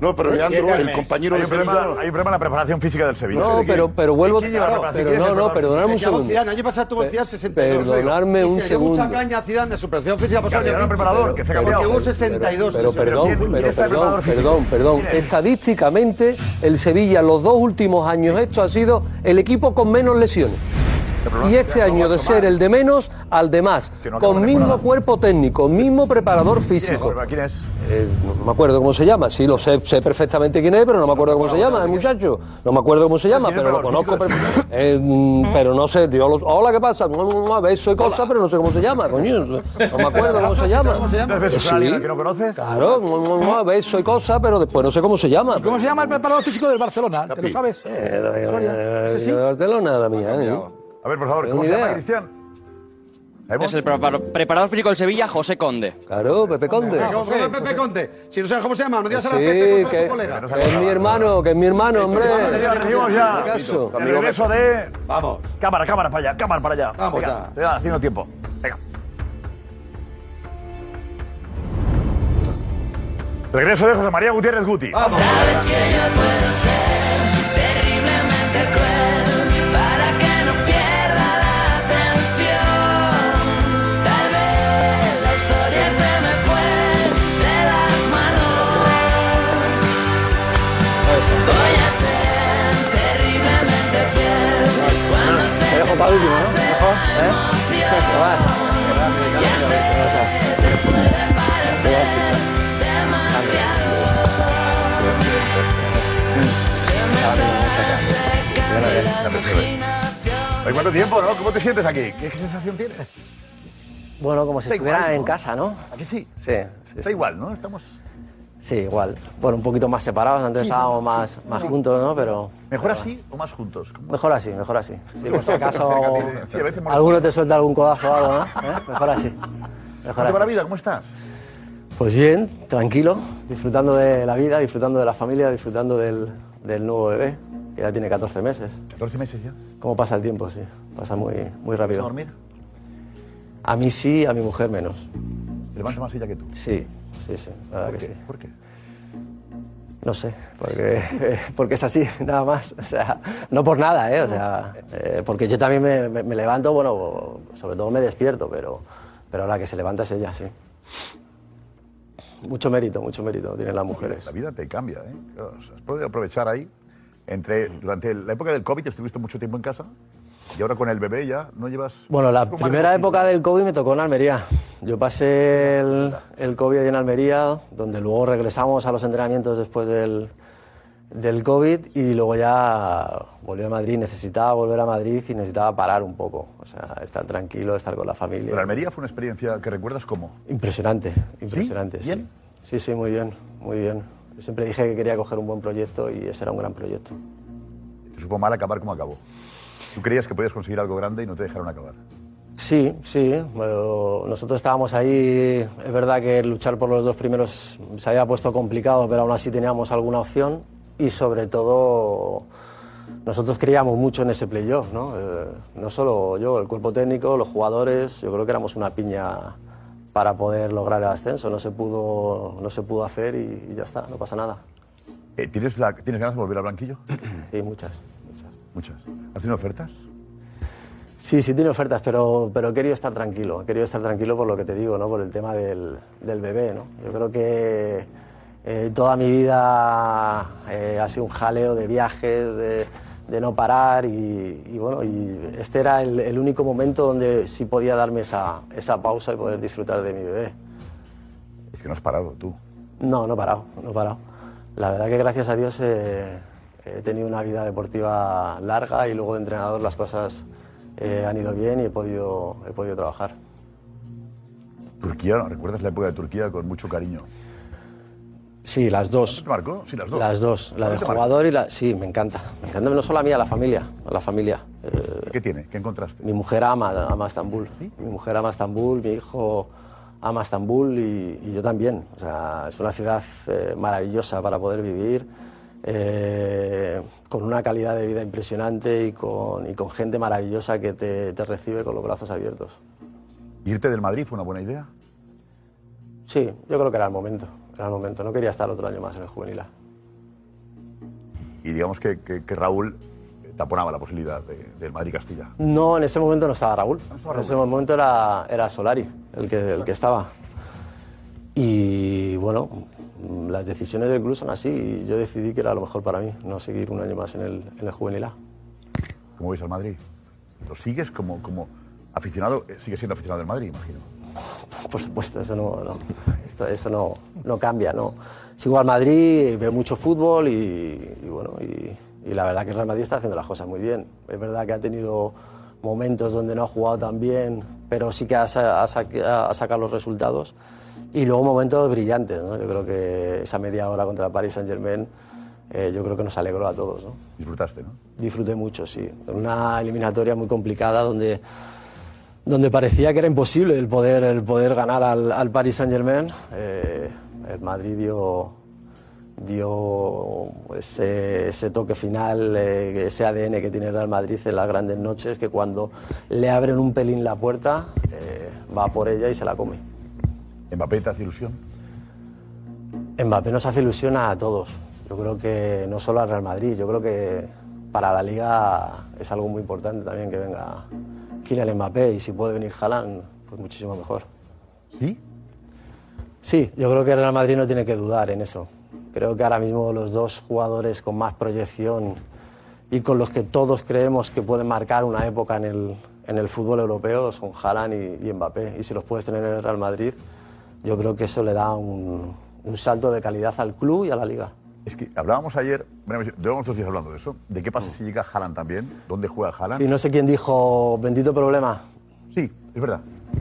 No, pero Leandro, el compañero hay de un, problema, Sevilla. hay un problema en la preparación física del Sevilla. No, pero, pero vuelvo. ¿Quién lleva la Pero preparación? ¿Quién es el no, no, perdonadme un segundo. Año pasado tuvo Zidane 62. Perdonadme un se dio mucha segundo. caña a Zidane de su preparación física pasó Cambiaron el preparador, que fue Porque cambiado. hubo 62. Pero perdón, ¿quién- pero perdón, preparador físico? Perdón, perdón. Estadísticamente, el Sevilla en los dos últimos años esto ha sido el equipo con menos lesiones. Y este año de ser el de menos al de más, no con mismo temporada. cuerpo técnico, mismo preparador ¿Quién es? físico. ¿Quién es? Eh, no me acuerdo cómo se llama, sí, lo sé, sé perfectamente quién es, pero no me acuerdo cómo se llama, el muchacho. No me acuerdo cómo se llama, ¿quién es pero lo conozco. Eh, mm, pero no sé, tío, lo- hola, ¿qué pasa? A ver, soy cosa, pero no sé cómo se llama, coño. No me acuerdo cómo se llama. ¿Tres veces Sí. a alguien al que no conoces? Claro, a ver, soy cosa, pero después no sé cómo se llama. ¿Cómo se llama el preparador físico del Barcelona? ¿Te lo sabes? Eh, de Barcelona. ¿eh? A ver, por favor, ¿cómo se llama. Cristian? Es el preparador físico del Sevilla, José Conde. Claro, Pepe Conde. ¿Cómo se llama Pepe Conte? Si no sabes cómo se llama, no digas a la Sí, Pepe, que, tu colega. que es mi hermano, que es mi hermano, hombre. Ya recibimos ya regreso de... Vamos. Cámara, cámara para allá, cámara para allá. Vamos Venga, ya. te va haciendo tiempo. Venga. Regreso de José María Gutiérrez Guti. Vamos. Para último, ¿no? Mejor, ¿eh? Te vas. Te está secando ¿Hay cuánto tiempo, no? ¿Cómo te sientes aquí? ¿Qué, qué sensación tienes? Bueno, como si estuviera igual, en ¿no? casa, ¿no? ¿A que sí? Sí, sí. igual, ¿no? Estamos... Sí, igual. Bueno, un poquito más separados, antes Sí, estábamos sí, más, más sí. juntos, ¿no? Pero. ¿Mejor así o más juntos? ¿Cómo? Mejor así, mejor así. Si por si acaso Sí, alguno te suelta algún codazo o algo, ¿no? ¿Eh? Mejor así. Mejor ¿Cómo te va la así. vida? ¿Cómo estás? Pues bien, tranquilo, disfrutando de la vida, disfrutando de la familia, disfrutando del, del nuevo bebé, que ya tiene 14 meses. 14 meses ya. ¿Cómo pasa el tiempo? Sí, pasa muy, muy rápido. ¿Dormir? A mí sí, a mi mujer menos. ¿Se levanta más ella que tú? Sí, sí, sí, la verdad ¿Por que qué? sí. ¿Por qué? No sé, porque, porque es así, nada más. O sea, no por nada, ¿eh? O sea, eh, porque yo también me, me- me levanto, bueno, sobre todo me despierto, pero, pero la que se levanta es ella, sí. Mucho mérito, mucho mérito tienen las mujeres. La vida te cambia, ¿eh? Has podido aprovechar ahí. Entre, durante la época del COVID estuviste mucho tiempo en casa y ahora con el bebé ya no llevas... Bueno, la ¿Cómo primera época del COVID me tocó en Almería. Yo pasé el, el COVID en Almería, donde luego regresamos a los entrenamientos después del, del COVID y luego ya volví a Madrid. Necesitaba volver a Madrid y necesitaba parar un poco. O sea, estar tranquilo, estar con la familia. Pero Almería fue una experiencia que recuerdas cómo. Impresionante, impresionante. sí. ¿Bien? Sí, sí, muy bien, muy bien. Yo siempre dije que quería coger un buen proyecto y ese era un gran proyecto. Te supo mal acabar como acabó. Tú creías que podías conseguir algo grande y no te dejaron acabar. Sí, sí. bueno, nosotros estábamos ahí. Es verdad que luchar por los dos primeros se había puesto complicado, pero aún así teníamos alguna opción. Y sobre todo, nosotros creíamos mucho en ese playoff, ¿no? Eh, no solo yo, el cuerpo técnico, los jugadores. Yo creo que éramos una piña para poder lograr el ascenso. No se pudo, no se pudo hacer y, y ya está, no pasa nada. Eh, ¿tienes, la- ¿Tienes ganas de volver al banquillo? Sí, muchas. Muchas. ¿Has tenido ofertas? Sí, sí tiene ofertas, pero, pero he querido estar tranquilo. He querido estar tranquilo por lo que te digo, ¿no? Por el tema del, del bebé, ¿no? Yo creo que eh, toda mi vida eh, ha sido un jaleo de viajes, de, de no parar y, y bueno, y este era el, el único momento donde sí podía darme esa, esa pausa y poder disfrutar de mi bebé. Es que no has parado tú. No, no he parado, no he parado. La verdad que gracias a Dios eh, he tenido una vida deportiva larga y luego de entrenador las cosas eh, han ido bien y he podido, he podido trabajar. Turquía, ¿recuerdas la época de Turquía con mucho cariño? Sí, las dos. ¿Te marcó? Sí, las dos. Las dos, la de ¿Cuál te marcó? jugador y la... Sí, me encanta. Me encanta no solo a mí, a la familia. A la familia. Eh, ¿Qué tiene? ¿Qué encontraste? Mi mujer ama, ama Estambul. Mi mujer ama Estambul, mi hijo ama Estambul y, y yo también. O sea, es una ciudad eh, maravillosa para poder vivir, eh, con una calidad de vida impresionante y con, y con gente maravillosa que te, te recibe con los brazos abiertos. ¿Irte del Madrid fue una buena idea? Sí, yo creo que era el momento. Era el momento. No quería estar otro año más en el juvenil. A. Y digamos que, que- que Raúl taponaba la posibilidad de- del Madrid-Castilla. No, en ese momento no estaba Raúl. estaba En ese momento era, era Solari el que, el que estaba. Y bueno, las decisiones del club son así y yo decidí que era lo mejor para mí, no seguir un año más en el, en el juvenil A. ¿Cómo ves al Madrid? ¿Lo sigues como, como aficionado? Eh, Sigues siendo aficionado del Madrid, imagino. Por supuesto, eso no, no, esto- eso no, no cambia. No. Sigo al Madrid, veo mucho fútbol y, y bueno, y, y la verdad que el Real Madrid está haciendo las cosas muy bien. Es verdad que ha tenido momentos donde no ha jugado tan bien, pero sí que ha, ha ha sacado los resultados. Y luego momentos brillantes. ¿no? Yo creo que esa media hora contra el Paris Saint Germain, yo creo que nos alegró a todos. ¿no? Disfrutaste, ¿no? Disfruté mucho, sí. Una eliminatoria muy complicada donde, donde parecía que era imposible el poder, el poder ganar al, al Paris Saint Germain. el Madrid dio, dio ese, ese toque final, eh, ese ADN que tiene Real Madrid en las grandes noches, que cuando le abren un pelín la puerta, eh, va por ella y se la come. ¿Mbappé te hace ilusión? Mbappé nos hace ilusión a todos. Yo creo que no solo al Real Madrid, yo creo que para la Liga es algo muy importante también que venga Kylian Mbappé y si puede venir Haaland, pues muchísimo mejor. ¿Sí? Sí, yo creo que el Real Madrid no tiene que dudar en eso. Creo que ahora mismo los dos jugadores con más proyección y con los que todos creemos que pueden marcar una época en el, en el fútbol europeo son Haaland y, y Mbappé. Y si los puedes tener en el Real Madrid, yo creo que eso le da un, un salto de calidad al club y a la liga. Es que hablábamos ayer, llevamos dos días hablando de eso, de qué pasa si llega Haaland también, dónde juega Haaland. Sí, no sé quién dijo, bendito problema. Sí, es verdad.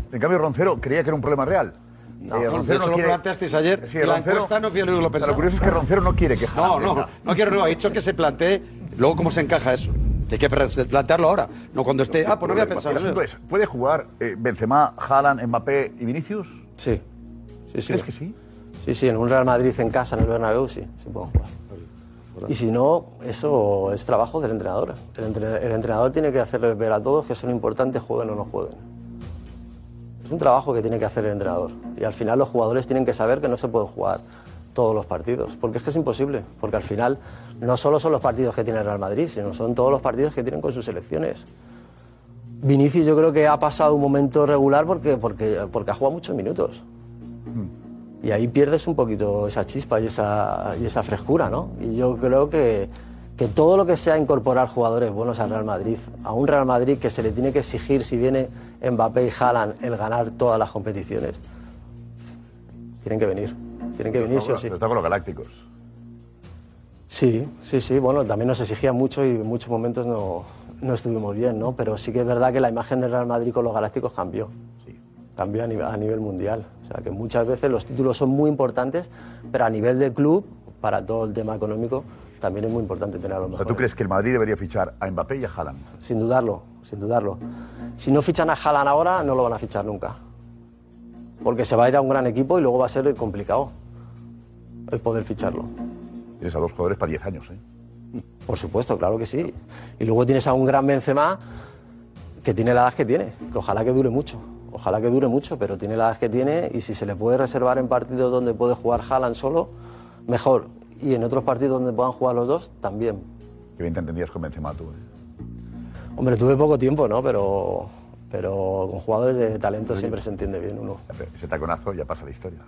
En cambio, Roncero creía que era un problema real. No, eso lo planteasteis ayer Sí, y la Roncero- encuesta no único que lo. Lo curioso es que Roncero no quiere que No, no, no quiero, no, he dicho que se plantee luego cómo se encaja eso. Hay que plantearlo ahora, no cuando esté. Ah, pues no había pensado El en asunto eso. es, ¿puede jugar eh, Benzema, Haaland, Mbappé y Vinicius? Sí. sí, sí. ¿Crees que sí? Sí, sí, en un Real Madrid en casa, en el Bernabéu, sí, sí pueden jugar. Y si no, eso es trabajo del entrenador. El, entre- el entrenador tiene que hacerles ver a todos que son importantes, jueguen o no jueguen. Es un trabajo que tiene que hacer el entrenador. Y al final los jugadores tienen que saber que no se pueden jugar todos los partidos, porque es que es imposible, porque al final no solo son los partidos que tiene el Real Madrid, sino son todos los partidos que tienen con sus selecciones. Vinicius yo creo que ha pasado un momento regular porque, porque, porque ha jugado muchos minutos. Y ahí pierdes un poquito esa chispa y esa, y esa frescura, ¿no? Y yo creo que, que todo lo que sea incorporar jugadores buenos al Real Madrid, a un Real Madrid que se le tiene que exigir si viene Mbappé y Haaland el ganar todas las competiciones, tienen que venir. Tienen que venir sí o sí. Pero está con los Galácticos. Sí, sí, sí. Bueno, también nos exigía mucho y en muchos momentos no, no estuvimos bien, ¿no? Pero sí que es verdad que la imagen del Real Madrid con los Galácticos cambió. Cambió a nivel, a nivel mundial. O sea, que muchas veces los títulos son muy importantes, pero a nivel de club, para todo el tema económico, también es muy importante tener a los mejores. ¿Tú crees que el Madrid debería fichar a Mbappé y a Haaland? Sin dudarlo, sin dudarlo. Si no fichan a Haaland ahora, no lo van a fichar nunca. Porque se va a ir a un gran equipo y luego va a ser complicado el poder ficharlo. Tienes a dos jugadores para 10 años, ¿eh? Por supuesto, claro que sí. Y luego tienes a un gran Benzema que tiene la edad que tiene, que ojalá que dure mucho. Ojalá que dure mucho, pero tiene la edad que tiene y si se le puede reservar en partidos donde puede jugar Haaland solo, mejor. Y en otros partidos donde puedan jugar los dos, también. Que bien te entendías con Benzema tú, ¿eh? Hombre, tuve poco tiempo, ¿no? Pero, pero con jugadores de talento siempre se entiende bien uno. Ese taconazo ya pasa la historia.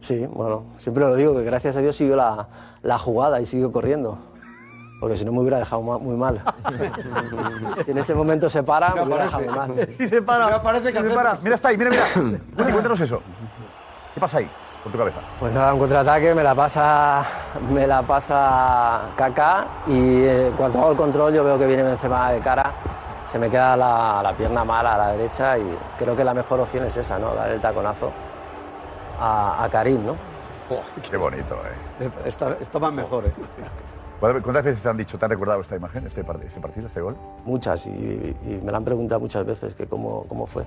Sí, bueno, siempre lo digo, que gracias a Dios siguió la, la jugada y siguió corriendo. Porque si no me hubiera dejado ma- muy mal. si en ese momento se para, me hubiera dejado muy mal. Sí, se para. sí, se para. Mira, está ahí, mira, mira. Cuéntanos eso. ¿Qué pasa ahí, con tu cabeza? Pues nada, un contraataque, me la pasa, me la pasa Kaká y eh, cuando hago el control yo veo que viene Benzema de cara, se me queda la, la pierna mala a la derecha y creo que la mejor opción es esa, ¿no? Dar el taconazo a, a Karim, ¿no? Qué bonito, ¿eh? Está, está más mejor, ¿eh? ¿Cuántas veces te han dicho, te han recordado esta imagen, este, este partido, este gol? Muchas y, y me la han preguntado muchas veces que cómo, cómo fue.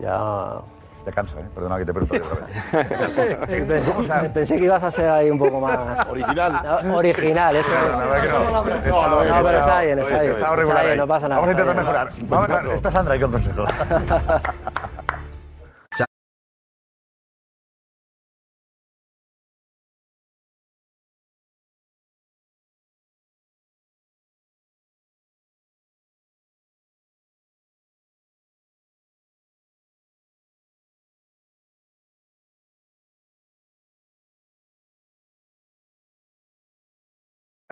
Ya... Ya cansa, ¿eh? Perdona que te pregunte otra vez. pensé, pensé que ibas a ser ahí un poco más... Original. No, original, eso No, no. No, Está- no, está- pero está bien, está bien. Está Está bien, no pasa nada, Vamos a intentar mejorar. Vamos a ver, está Sandra ahí con consejo.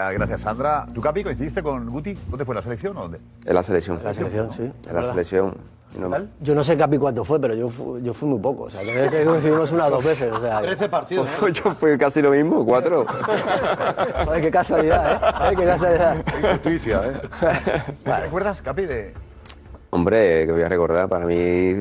Gracias, Sandra. ¿Tú, Capi, coincidiste con Guti? ¿Dónde fue la selección o dónde? En la selección. En la selección, sí. En la selección. No- Yo no sé Capi cuánto fue, pero yo, fu- yo fui muy poco. O sea, que coincidimos una o dos veces. O sea, 13 partidos. Pues yo fui casi lo mismo, cuatro. Joder, qué casualidad, ¿eh? Joder, qué casualidad. Justicia, ¿eh? ¿Te recuerdas, Capi, de...? Hombre, que voy a recordar, para mí, eh,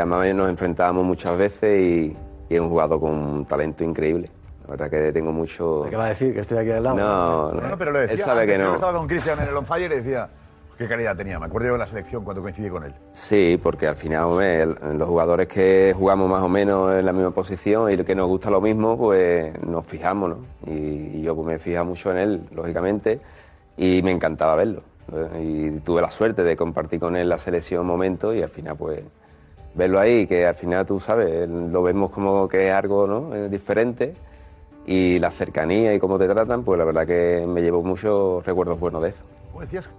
además nos enfrentábamos muchas veces y, y es un jugador con un talento increíble. La verdad que tengo mucho... ¿Qué va a decir? Que estoy aquí al lado. No, no, No, no, pero lo decía. él sabe que yo no. estaba con Cristian en el On Fire y decía, qué calidad tenía. Me acuerdo yo en la selección cuando coincidí con él. Sí, porque al final, hombre, los jugadores que jugamos más o menos en la misma posición y que nos gusta lo mismo, pues nos fijamos, ¿no? Y, y yo pues, me fijaba mucho en él, lógicamente, y me encantaba verlo. Y tuve la suerte de compartir con él la selección un momento y al final, pues, verlo ahí, que al final, tú sabes, lo vemos como que es algo ¿no? Diferente y la cercanía y cómo te tratan, pues la verdad que me llevo muchos recuerdos buenos de eso. ¿Cómo decías?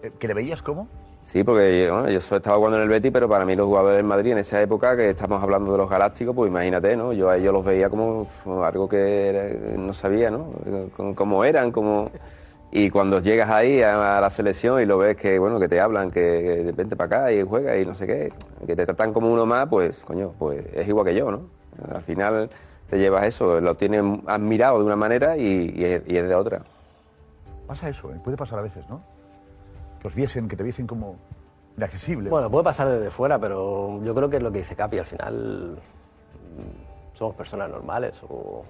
¿Que, que le veías cómo? Sí, porque yo, bueno, yo estaba jugando en el Betis, pero para mí los jugadores del Madrid en esa época, que estamos hablando de los Galácticos, pues imagínate, ¿no? Yo a ellos los veía como algo que era- no sabía, ¿no? Como eran, como... Y cuando llegas ahí a, a la selección y lo ves que, bueno, que te hablan, que, que vente para acá y juega y no sé qué, que te tratan como uno más, pues, coño, pues es igual que yo, ¿no? Al final te llevas eso, lo tienes admirado de una manera y, y es, y es de otra. Pasa eso, ¿eh? puede pasar a veces, ¿no? Que os viesen, que te viesen como inaccesible. Bueno, puede pasar desde fuera, pero yo creo que es lo que dice Capi. Al final mm, somos personas normales o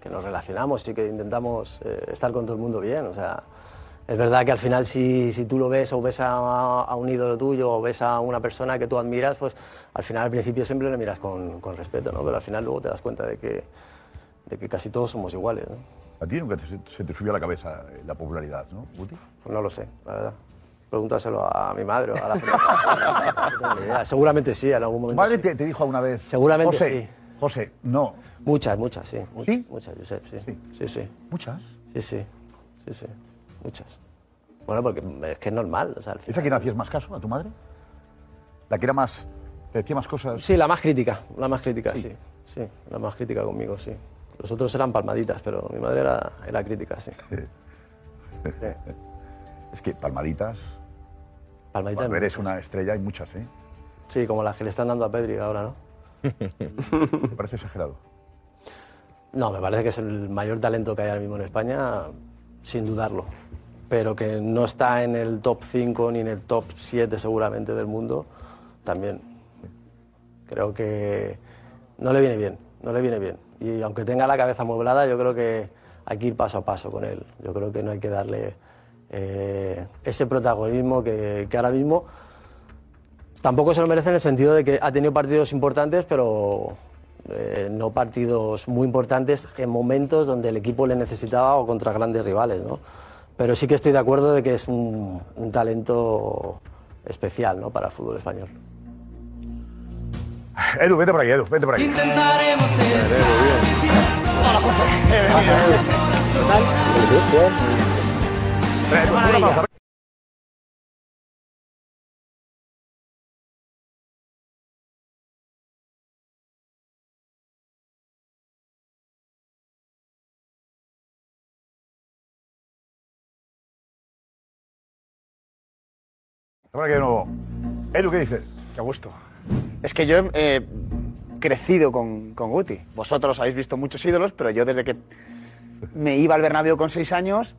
que nos relacionamos y que intentamos eh, estar con todo el mundo bien. O sea, es verdad que al final si, si tú lo ves o ves a, a un ídolo tuyo o ves a una persona que tú admiras, pues al final al principio siempre le miras con, con respeto, ¿no? Pero al final luego te das cuenta de que, de que casi todos somos iguales, ¿no? A ti nunca te- se te subió a la cabeza eh, la popularidad, ¿no, Guti? Pues no lo sé, la verdad. Pregúntaselo a mi madre o a la idea. Seguramente sí, en algún ¿Tu momento. madre sí. te, te dijo alguna vez? Seguramente José, sí. José, no. Muchas, muchas, sí. Mu- Muchas, Josep, sí. Sí, sí. ¿Muchas? Sí, sí. Sí, sí. Muchas. Bueno, porque es que es normal. O sea, al ¿Es a quien hacías más caso, a tu madre? ¿La que era más... te decía más cosas? Sí, la más crítica, la más crítica, sí. Sí, la más crítica conmigo, sí. Los otros eran palmaditas, pero mi madre era, era crítica, sí. Es que palmaditas... Palmaditas. Cuando eres una estrella hay muchas, ¿eh? Sí, como las que le están dando a Pedri ahora, ¿no? ¿Te parece exagerado? No, me parece que es el mayor talento que hay ahora mismo en España, sin dudarlo. Pero que no está en el top 5 ni en el top 7 seguramente del mundo, también. Creo que no le viene bien, no le viene bien. Y aunque tenga la cabeza amueblada, yo creo que hay que ir paso a paso con él. Yo creo que no hay que darle eh, ese protagonismo que, ahora mismo tampoco se lo merece en el sentido de que ha tenido partidos importantes, pero eh, no partidos muy importantes en momentos donde el equipo le necesitaba o contra grandes rivales, ¿no? Pero sí que estoy de acuerdo de que es un, un talento especial ¿no? para el fútbol español. Edu, vete por aquí, Edu, vete por aquí. Intentaremos Hola, José. Una pausa. Ahora que de nuevo. Edu, ¿qué dices? Qué gusto. Es que yo he eh, crecido con, con Guti. Vosotros habéis visto muchos ídolos, pero yo desde que me iba al Bernabéu con seis años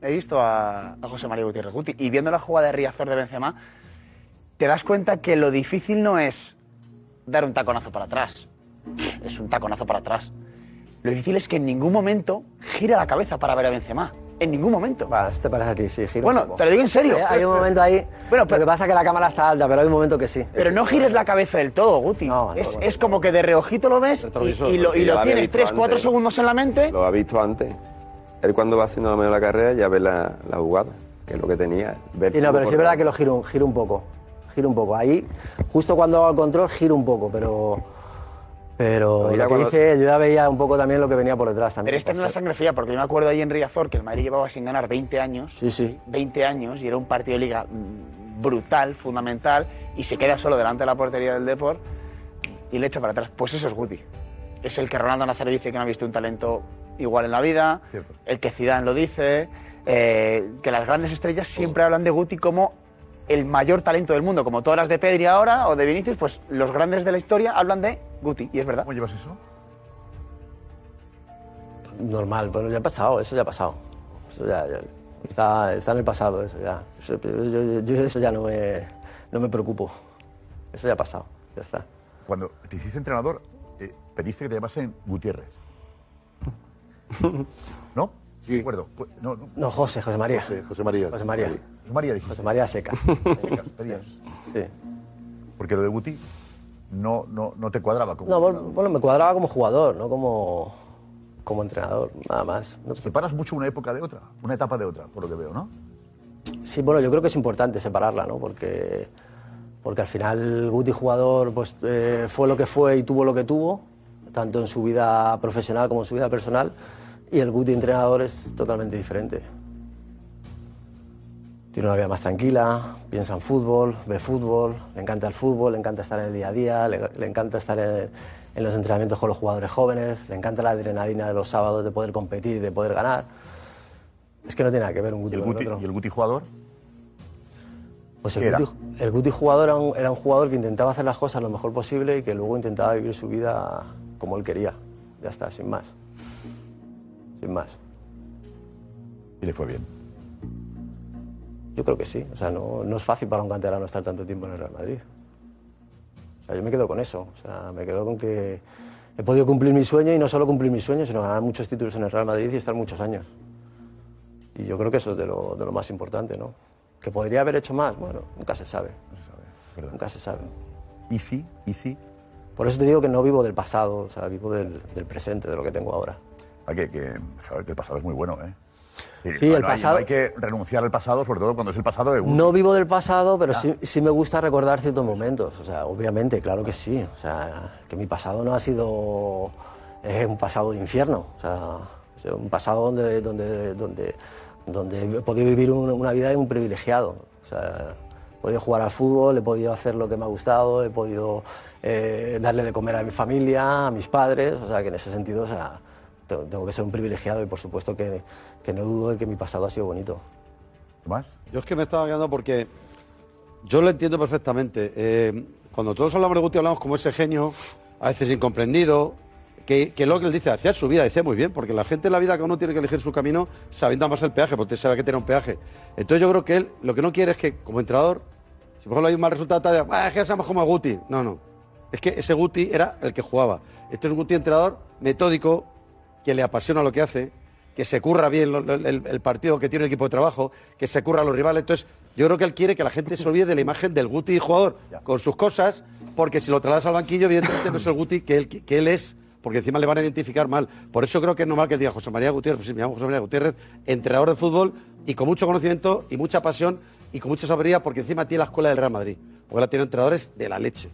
he visto a, a José María Gutiérrez Guti. Y viendo la jugada de Riazor de Benzema, te das cuenta que lo difícil no es dar un taconazo para atrás. Es un taconazo para atrás. Lo difícil es que en ningún momento gira la cabeza para ver a Benzema. En ningún momento. ¿Esto te parece a ti? Sí, gira Bueno, te lo digo en serio. Hay un momento ahí. Lo que pasa es que la cámara está alta, pero hay un momento que sí. Pero no gires la cabeza del todo, Guti. es, es como que de reojito lo ves y, y lo, y Ya lo lo había tienes visto 3, 4 antes. segundos en la mente. Lo ha visto antes. Él cuando va haciendo la media de la carrera ya ve la, la jugada, que es lo que tenía. ver Y no, pero sí es verdad que lo giro, giro un poco. Giro un poco. Ahí, justo cuando hago el control, giro un poco, pero. Pero lo que cuando- dice, yo ya veía un poco también lo que venía por detrás también. Pero esta no es la sangre fría, porque yo me acuerdo ahí en Riazor que el Madrid llevaba sin ganar 20 años. Sí, sí. 20 años y era un partido de liga mm, brutal, fundamental, y se queda solo delante de la portería del Deport y le echa para atrás. Pues eso es Guti. Es el que Ronaldo Nazario dice que no ha visto un talento igual en la vida, el que Zidane lo dice, eh, que las grandes estrellas siempre hablan de Guti como el mayor talento del mundo, como todas las de Pedri ahora o de Vinicius, pues los grandes de la historia hablan de Guti, y es verdad. ¿Cómo llevas eso? Normal, pero ya ha pasado, eso ya ha pasado. Eso ya, ya- está, está en el pasado, eso ya. Eso, yo, yo- yo eso ya no me, no me preocupo. Eso ya ha pasado, ya está. Cuando te hiciste entrenador, eh, pediste que te llamasen Gutiérrez. ¿No? Sí. Recuerdo. Pues, No, no. No, José, José María. José, José María. José María. José María dijiste. José María Seca. Secas, pedías. Sí. Porque lo de Guti no, no, no te cuadraba como. No, bueno, bueno, me cuadraba como jugador, no como, como entrenador, nada más. No- Separas mucho una época de otra, una etapa de otra, por lo que veo, ¿no? Sí, bueno, yo creo que es importante separarla, ¿no? Porque, porque al final Guti jugador pues, eh, fue lo que fue y tuvo lo que tuvo, tanto en su vida profesional como en su vida personal, y el Guti entrenador es totalmente diferente. Tiene una vida más tranquila, piensa en fútbol, ve fútbol, le encanta el fútbol, le encanta estar en el día a día, le, le encanta estar en, en los entrenamientos con los jugadores jóvenes, le encanta la adrenalina de los sábados de poder competir y de poder ganar. Es que no tiene nada que ver un Guti ¿Y el con el Guti, otro. y el Guti jugador? Pues ¿Qué el era? Guti, el Guti jugador era un, era un jugador que intentaba hacer las cosas lo mejor posible y que luego intentaba vivir su vida como él quería. Ya está, sin más. Sin más. Y le fue bien. Yo creo que sí. O sea, no, no es fácil para un canterano estar tanto tiempo en el Real Madrid. O sea, yo me quedo con eso. O sea, me quedo con que he podido cumplir mi sueño y no solo cumplir mi sueño, sino ganar muchos títulos en el Real Madrid y estar muchos años. Y yo creo que eso es de lo, de lo más importante, ¿no? ¿Que podría haber hecho más? Bueno, nunca se sabe. Nunca se sabe. ¿Y sí? ¿Y sí? Por eso te digo que no vivo del pasado, o sea, vivo del, del presente, de lo que tengo ahora. Hay que, que, que el pasado es muy bueno, ¿eh? Sí, no- el no hay- pasado- no hay que renunciar al pasado, sobre todo cuando es el pasado de uno. No vivo del pasado, pero sí, sí me gusta recordar ciertos momentos. O sea, obviamente, claro que sí. O sea, que mi pasado no ha sido un pasado de infierno. O sea, un pasado donde, donde, donde, donde he podido vivir un- una vida de un privilegiado. O sea, he podido jugar al fútbol, he podido hacer lo que me ha gustado, he podido eh, darle de comer a mi familia, a mis padres. O sea, que en ese sentido, o sea, tengo, que ser un privilegiado y por supuesto que, que no dudo de que mi pasado ha sido bonito. ¿Más? Yo es que me estaba quedando porque yo lo entiendo perfectamente. Eh, cuando todos hablamos de Guti hablamos como ese genio, a veces incomprendido, que, que lo que él dice, hacía su vida, decía muy bien, porque la gente en la vida que uno tiene que elegir su camino sabiendo más el peaje, porque usted sabe que tiene un peaje. Entonces yo creo que él lo que no quiere es que, como entrenador, si por ejemplo hay un mal resultado, te diga, "Ah, es que seamos como Guti. No, no. Es que ese Guti era el que jugaba. Este es un Guti entrenador metódico, que le apasiona lo que hace, que se curra bien lo- lo- el, el partido, que tiene un equipo de trabajo, que se curra a los rivales. Entonces, yo creo que él quiere que la gente se olvide de la imagen del Guti jugador con sus cosas, porque si lo trasladas al banquillo, evidentemente no es el Guti que él, que él es, porque encima le van a identificar mal. Por eso creo que es normal que diga José María Gutiérrez, pues sí, me llamo José María Gutiérrez, entrenador de fútbol y con mucho conocimiento y mucha pasión y con mucha sabiduría, porque encima tiene la escuela del Real Madrid, porque la tiene entrenadores de la leche.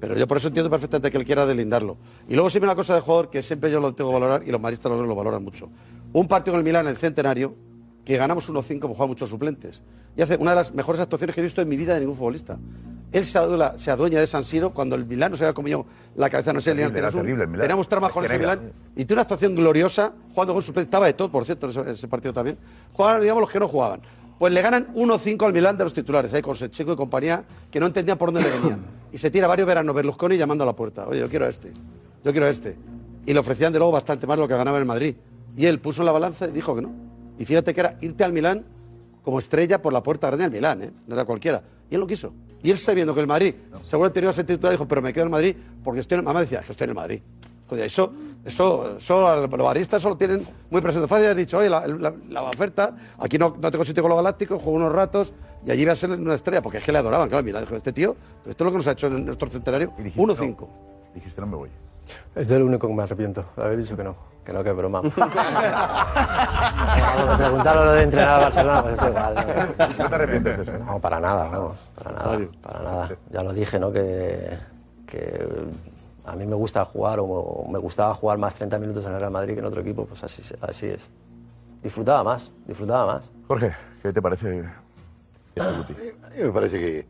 Pero yo por eso entiendo perfectamente que él quiera deslindarlo. Y luego siempre una cosa de jugador que siempre yo lo tengo que valorar y los maristas lo, lo valoran mucho. Un partido con el Milán en el Centenario que ganamos 1-5 como juegan muchos suplentes. Y hace una de las mejores actuaciones que he visto en mi vida de ningún futbolista. Él se adueña, se adueña de San Siro cuando el Milán no se había comido la cabeza, no sé, teníamos un- terrible el. Teníamos trama con ese. Milán y tiene una actuación gloriosa jugando con suplentes. Estaba de todo, por cierto, en ese, partido también. Jugaban, digamos, los que no jugaban. Pues le ganan 1-5 al Milán de los titulares, ahí con Secheco y compañía, que no entendían por dónde le venían. Y se tira varios veranos Berlusconi llamando a la puerta. Oye, yo quiero a este. Yo quiero a este. Y le ofrecían de luego bastante más lo que ganaba en Madrid. Y él puso en la balanza y dijo que no. Y fíjate que era irte al Milán como estrella por la puerta grande del Milán, ¿eh? No era cualquiera. Y él lo quiso. Y él sabiendo que el Madrid, seguro iba a ser titular, dijo, pero me quedo en Madrid porque estoy en el... Mamá decía, que estoy en el Madrid. Joder, eso, eso, eso los baristas solo tienen muy presente. Fácil, has dicho, oye, la, la- la oferta, aquí no, no tengo sitio con los galácticos, juego unos ratos y allí va a ser una estrella, porque es que le adoraban, claro, mira, dijo, este tío, esto es lo que nos ha hecho en nuestro centenario, 1-5. Dijiste, no me voy. Es del único que me arrepiento, de haber dicho que no. Que no, que es broma. Cuando preguntaron lo de entrenar a Barcelona, pues está igual. ¿No te arrepientes de eso? No, para nada, vamos. Para nada, para nada. Ya lo dije, ¿no? Que, que a mí me gusta jugar o me gustaba jugar más 30 minutos en el Real Madrid que en otro equipo, pues así, así es. Disfrutaba más, disfrutaba más. Jorge, ¿qué te parece este Guti? A mí me parece que,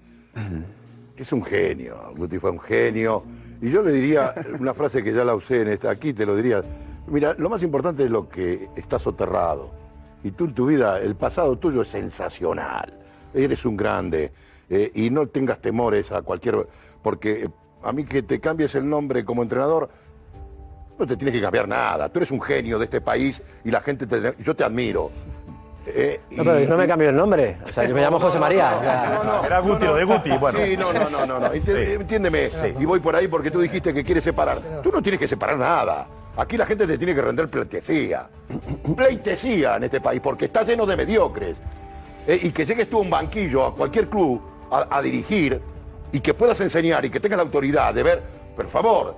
que es un genio. Guti fue un genio. Y yo le diría una frase que ya la usé en esta, aquí te lo diría. Mira, lo más importante es lo que está soterrado. Y tú en tu vida, el pasado tuyo es sensacional. Eres un grande. eh, y no tengas temores a cualquier. Porque a mí que te cambies el nombre como entrenador, no te tienes que cambiar nada. Tú eres un genio de este país y la gente te. Yo te admiro. Eh, No, pero yo no me cambio el nombre. O sea, yo me llamo José María. o sea, Era Guti, lo de Guti, bueno. Sí, no, no, no, no. no. Enti- Entiéndeme. Y voy por ahí porque tú dijiste que quieres separar. Tú no tienes que separar nada. Aquí la gente te tiene que render pleitesía. Pleitesía en este país porque está lleno de mediocres. Eh, y que llegues tú a un banquillo, a cualquier club, a, a dirigir y que puedas enseñar y que tengas la autoridad de ver, por favor,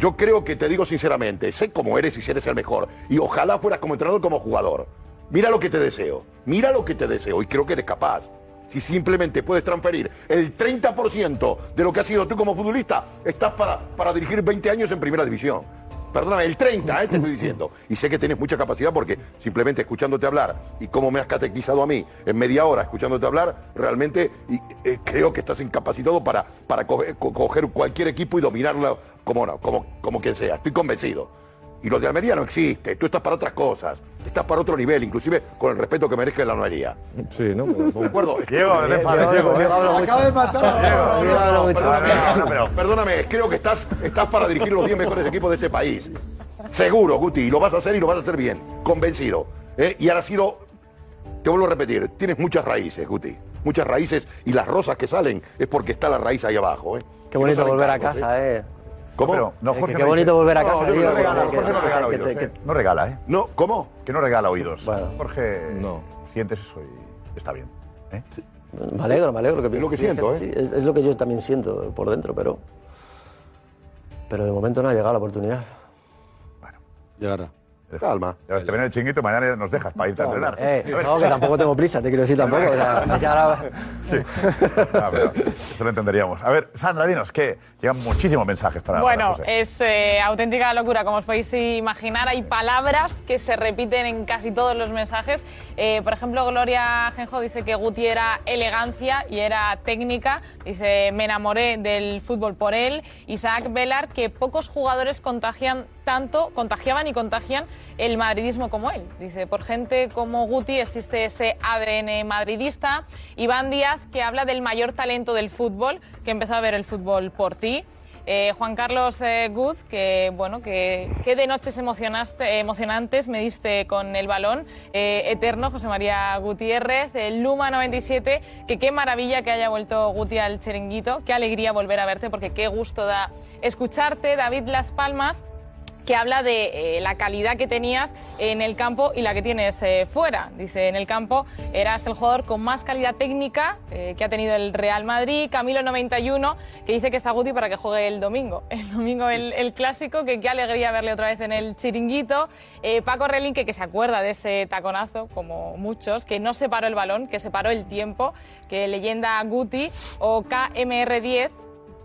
yo creo que te digo sinceramente, sé cómo eres y si eres el mejor. Y ojalá fueras como entrenador como jugador. Mira lo que te deseo. Mira lo que te deseo. Y creo que eres capaz. Si simplemente puedes transferir el 30% de lo que has sido tú como futbolista, estás para, para dirigir 20 años en primera división. Perdóname, el 30, ¿eh? te estoy diciendo. Y sé que tienes mucha capacidad porque simplemente escuchándote hablar y cómo me has catequizado a mí en media hora escuchándote hablar, realmente eh, creo que estás incapacitado para, para coger, co- coger cualquier equipo y dominarlo como, no, como, como quien sea. Estoy convencido. Y lo de Almería no existe. Tú estás para otras cosas. Estás para otro nivel, inclusive con el respeto que merezca la Almería. Sí, ¿no? ¿De acuerdo? Diego, ¿eh? Acaba de matar. Perdóname, No, pero- Perdóname, creo que estás, estás para dirigir los 10 mejores equipos de este país. Seguro, Guti, y lo vas a hacer y lo vas a hacer bien. Convencido. ¿eh? Y ahora ha sido, te vuelvo a repetir, tienes muchas raíces, Guti. Muchas raíces y las rosas que salen es porque está la raíz ahí abajo. ¿eh? Qué bonito volver a casa, ¿eh? ¿Cómo? Pero, no, Eh, Jorge qué bonito volver a casa, no regala ¿eh? No regala, ¿eh? No, ¿cómo? Que no regala oídos. Bueno. Jorge, No. sientes eso y está bien. ¿eh? Me alegro, me alegro. Que Es lo que siento, así. Es, es lo que yo también siento por dentro, pero. Pero de momento no ha llegado la oportunidad. Llegará. Calma. Te te viene el chinguito, mañana nos dejas para irte a entrenar. Eh, no, que tampoco tengo prisa, te quiero decir tampoco. O sea, ahora- Sí. Ah, pero eso lo entenderíamos. A ver, Sandra, dinos que llegan muchísimos mensajes para, Bueno, es eh, auténtica locura, como os podéis imaginar. Hay palabras que se repiten en casi todos los mensajes. Eh, por ejemplo, Gloria Genjo dice que Guti era elegancia y era técnica. Dice, me enamoré del fútbol por él. Isaac Velar, que pocos jugadores contagian tanto, contagiaban y contagian el madridismo como él. Dice, por gente como Guti existe ese ADN madridista. Iván Díaz, que habla del mayor talento del fútbol, que empezó a ver el fútbol por ti. Eh, Juan Carlos eh, Guz, que bueno, que, que de noches emocionaste, emocionantes me diste con el balón. Eh, eterno, José María Gutiérrez, el Luma 97, que qué maravilla que haya vuelto Guti al chiringuito, qué alegría volver a verte, porque qué gusto da escucharte. David Las Palmas, que habla de eh, la calidad que tenías en el campo y la que tienes eh, fuera. Dice, en el campo eras el jugador con más calidad técnica eh, que ha tenido el Real Madrid. Camilo 91, que dice que está Guti para que juegue el domingo. El domingo el, clásico, que qué alegría verle otra vez en el chiringuito. Paco Relinque, que se acuerda de ese taconazo, como muchos, que no se paró el balón, que se paró el tiempo, que leyenda Guti o KMR10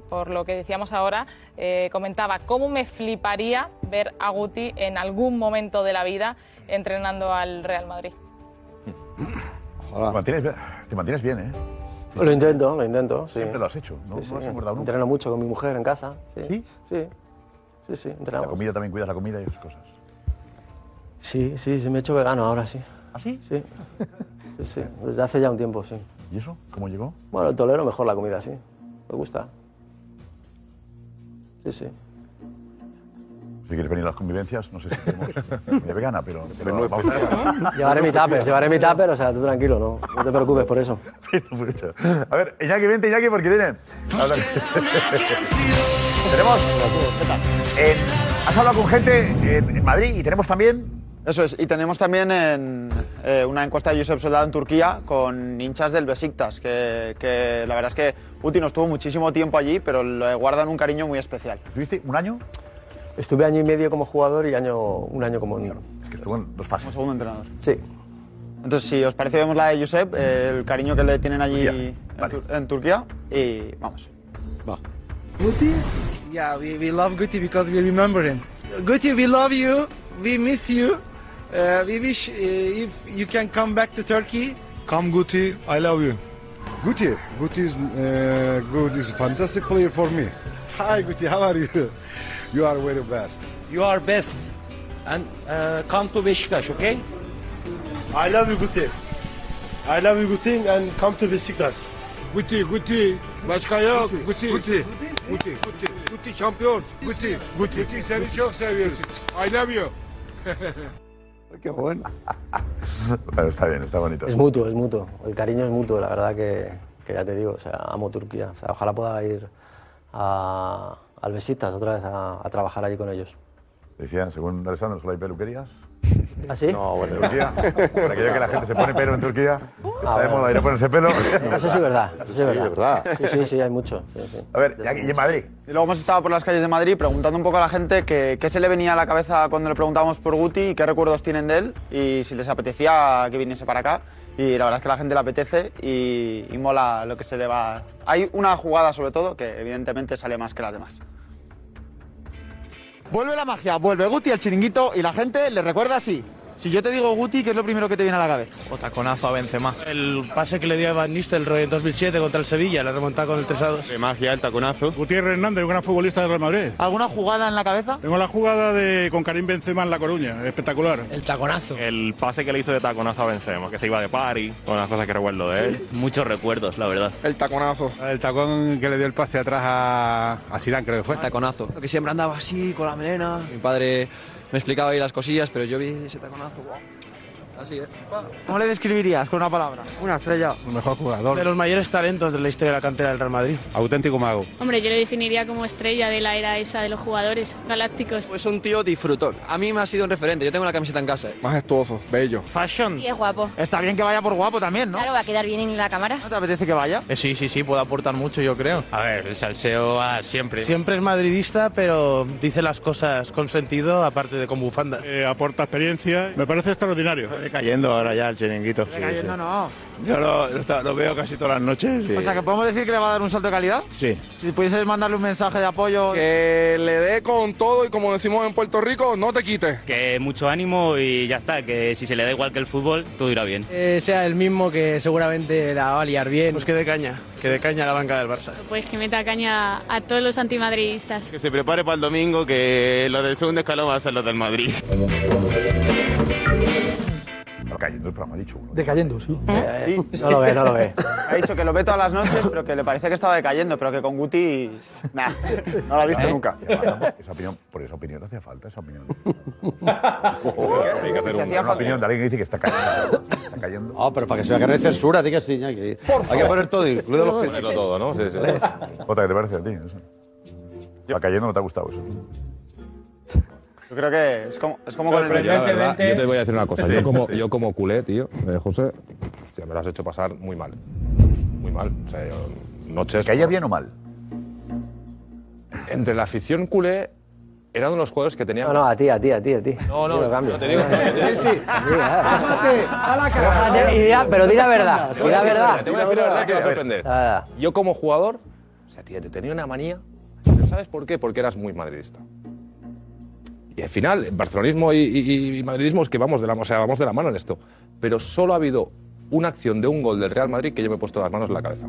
por lo que decíamos ahora, eh, comentaba cómo me fliparía ver a Guti en algún momento de la vida entrenando al Real Madrid. Te mantienes, bien- te mantienes bien, ¿eh? Lo intento, lo intento, sí. Siempre lo has hecho, ¿no? Sí, No has sí. engordado nunca. Entreno mucho con mi mujer en casa. Sí. ¿Sí? Sí, sí, sí, La entrenamos. comida también cuidas la comida y esas cosas. Sí, sí, sí, me he hecho vegano ahora, sí. ¿Ah, sí? Sí. Sí, sí, desde hace ya un tiempo, sí. ¿Y eso? ¿Cómo llegó? Bueno, tolero mejor la comida, sí. Me gusta. Sí, sí. Si quieres venir a las convivencias, no sé si tenemos comida vegana, pero, pero vamos a Llevaré mi tupper, llevaré mi tupper, o sea, tú tranquilo, no, no te preocupes por eso. A ver, Iñaki, vente, Iñaki, porque tienen. Tenemos. en- has hablado con gente en, en Madrid y tenemos también. Eso es, y tenemos también en, eh, una encuesta de Josep Soldado en Turquía con hinchas del Besiktas, que, que la verdad es que Uti no estuvo muchísimo tiempo allí, pero le guardan un cariño muy especial. ¿Estuviste un año? Estuve año y medio como jugador y año, un año como... Es que estuvo en dos fases. Como segundo entrenador. Sí. Entonces, si os parece, vemos la de Josep, eh, el cariño que le tienen allí en, Tur- en Turquía, y vamos. Va. Guti? Yeah, we, we love Guti because we remember him. Guti, we love you. We miss you. Uh, we wish uh, if you can come back to Turkey. Come Guti, I love you. Guti, Guti is uh, good. Is fantastic player for me. Hi Guti, how are you? You are very best. You are best. And uh, come to Beşiktaş, okay? I love you Guti. I love you Guti and come to Besiktas. Guti, Guti. Başka yok. Guti. Guti. Guti. Guti. Guti şampiyon. Guti. Guti. Guti seni çok seviyoruz. I love you. Qué bueno. Bueno, está bien, está bonito. Es mutuo, es mutuo. El cariño es mutuo, la verdad que, que ya te digo, o sea, amo Turquía. O sea, ojalá pueda ir a, al Besiktas otra vez a, a trabajar allí con ellos. Decían, según Alessandro, solo hay peluquerías. ¿Ah, sí? No, bueno, en Turquía. Por aquello que la gente se pone pelo en Turquía. Está de bueno. moda ir a ponerse pelo. Eso sí es verdad, eso sí es Sí, verdad. es verdad. Sí, sí, sí, hay mucho. sí, sí. A ver, y aquí- en Madrid. Y luego hemos estado por las calles de Madrid preguntando un poco a la gente qué, qué se le venía a la cabeza cuando le preguntábamos por Guti y qué recuerdos tienen de él y si les apetecía que viniese para acá. Y la verdad es que a la gente le apetece y, y mola lo que se le va. Hay una jugada sobre todo que evidentemente sale más que las demás. Vuelve la magia, vuelve Guti al chiringuito y la gente le recuerda así. Si yo te digo Guti, ¿qué es lo primero que te viene a la cabeza? O taconazo a Benzema. El pase que le dio a Van Nistelrooy en 2007 contra el Sevilla, la remontada con el 3 a 2. De magia, el taconazo. Gutiérrez Hernández, un gran futbolista del Real Madrid. ¿Alguna jugada en la cabeza? Tengo la jugada de con Karim Benzema en La Coruña, espectacular. El taconazo. El pase que le hizo de taconazo a Benzema, que se iba de party, con las cosas que recuerdo de él. Muchos recuerdos, la verdad. El taconazo. El tacón que le dio el pase atrás a, a Zidane, creo que fue. taconazo. Que siempre andaba así, con la melena. Mi padre me explicaba ahí las cosillas, pero yo vi ese taconazo, wow. Así, ¿eh? ¿Cómo le describirías con una palabra? Una estrella. El mejor jugador. De los mayores talentos de la historia de la cantera del Real Madrid. Auténtico mago. Hombre, yo le definiría como estrella de la era esa de los jugadores galácticos. Pues un tío disfrutón. A mí me ha sido un referente. Yo tengo la camiseta en casa. Majestuoso, bello. Fashion. Y es guapo. Está bien que vaya por guapo también, ¿no? Claro, va a quedar bien en la cámara. ¿No te apetece que vaya? Eh, sí, sí, sí, puede aportar mucho, yo creo. A ver, el salseo ah, siempre. Siempre es madridista, pero dice las cosas con sentido, aparte de con bufanda. Eh, aporta experiencia. Me parece extraordinario. Cayendo ahora ya el chiringuito. Cayendo no. Yo lo, lo- lo veo casi todas las noches. y- O sea, que podemos decir que le va a dar un salto de calidad. Sí. Si pudieses mandarle un mensaje de apoyo. Que le dé con todo y como decimos en Puerto Rico, no te quites. Que mucho ánimo y ya está, que si se le da igual que el fútbol, todo irá bien. sea el mismo que seguramente la va a liar bien. Pues que de caña, que de caña la banca del Barça. Pues que meta caña a todos los antimadridistas. Que se prepare para el domingo, que lo del segundo escalón va a ser lo del Madrid. Cayendo el programa, ha dicho uno. Decayendo, sí. No lo ve, no lo ve. Ha dicho que lo ve todas las noches, pero que le parecía que estaba decayendo, pero que con Guti. Nah, no lo ha visto ¿Eh? nunca. Esa opinión, por esa opinión hacía falta, esa opinión. Hay que hacer una, un- una opinión de alguien que dice que está cayendo. Está cayendo. No, pero para que se vea que no hay censura, diga sí, hay que, hay que poner todo, incluido los que. Ponerlo todo, ¿no? Sí, sí. Jota, ¿qué te parece a ti? Eso? Está cayendo, no te ha gustado eso. Yo creo que es como, es como Yo, con el verdad, yo te voy a decir una cosa. Yo como, yo como culé, tío, eh, José, hostia, me lo has hecho pasar muy mal. Muy mal. O sea, yo, noches... ¿Que haya bien o mal? Entre la afición culé, era uno de los jugadores que tenía... No, no, a ti, a ti, a ti, a ti. No, no, Yo lo cambio. no te digo- no te digo- Sí, sí. a la Déjate, y dirá- pero di la verdad, di la verdad. Te voy a decir la verdad que te va a sorprender. Yo como jugador, o sea, tío, te tenía una manía. ¿Pero ¿Sabes por qué? Porque eras muy madridista. Y al final, barcelonismo y, y- y madridismo es que vamos de, la, o sea, vamos de la mano en esto. Pero solo ha habido una acción de un gol del Real Madrid que yo me he puesto las manos en la cabeza.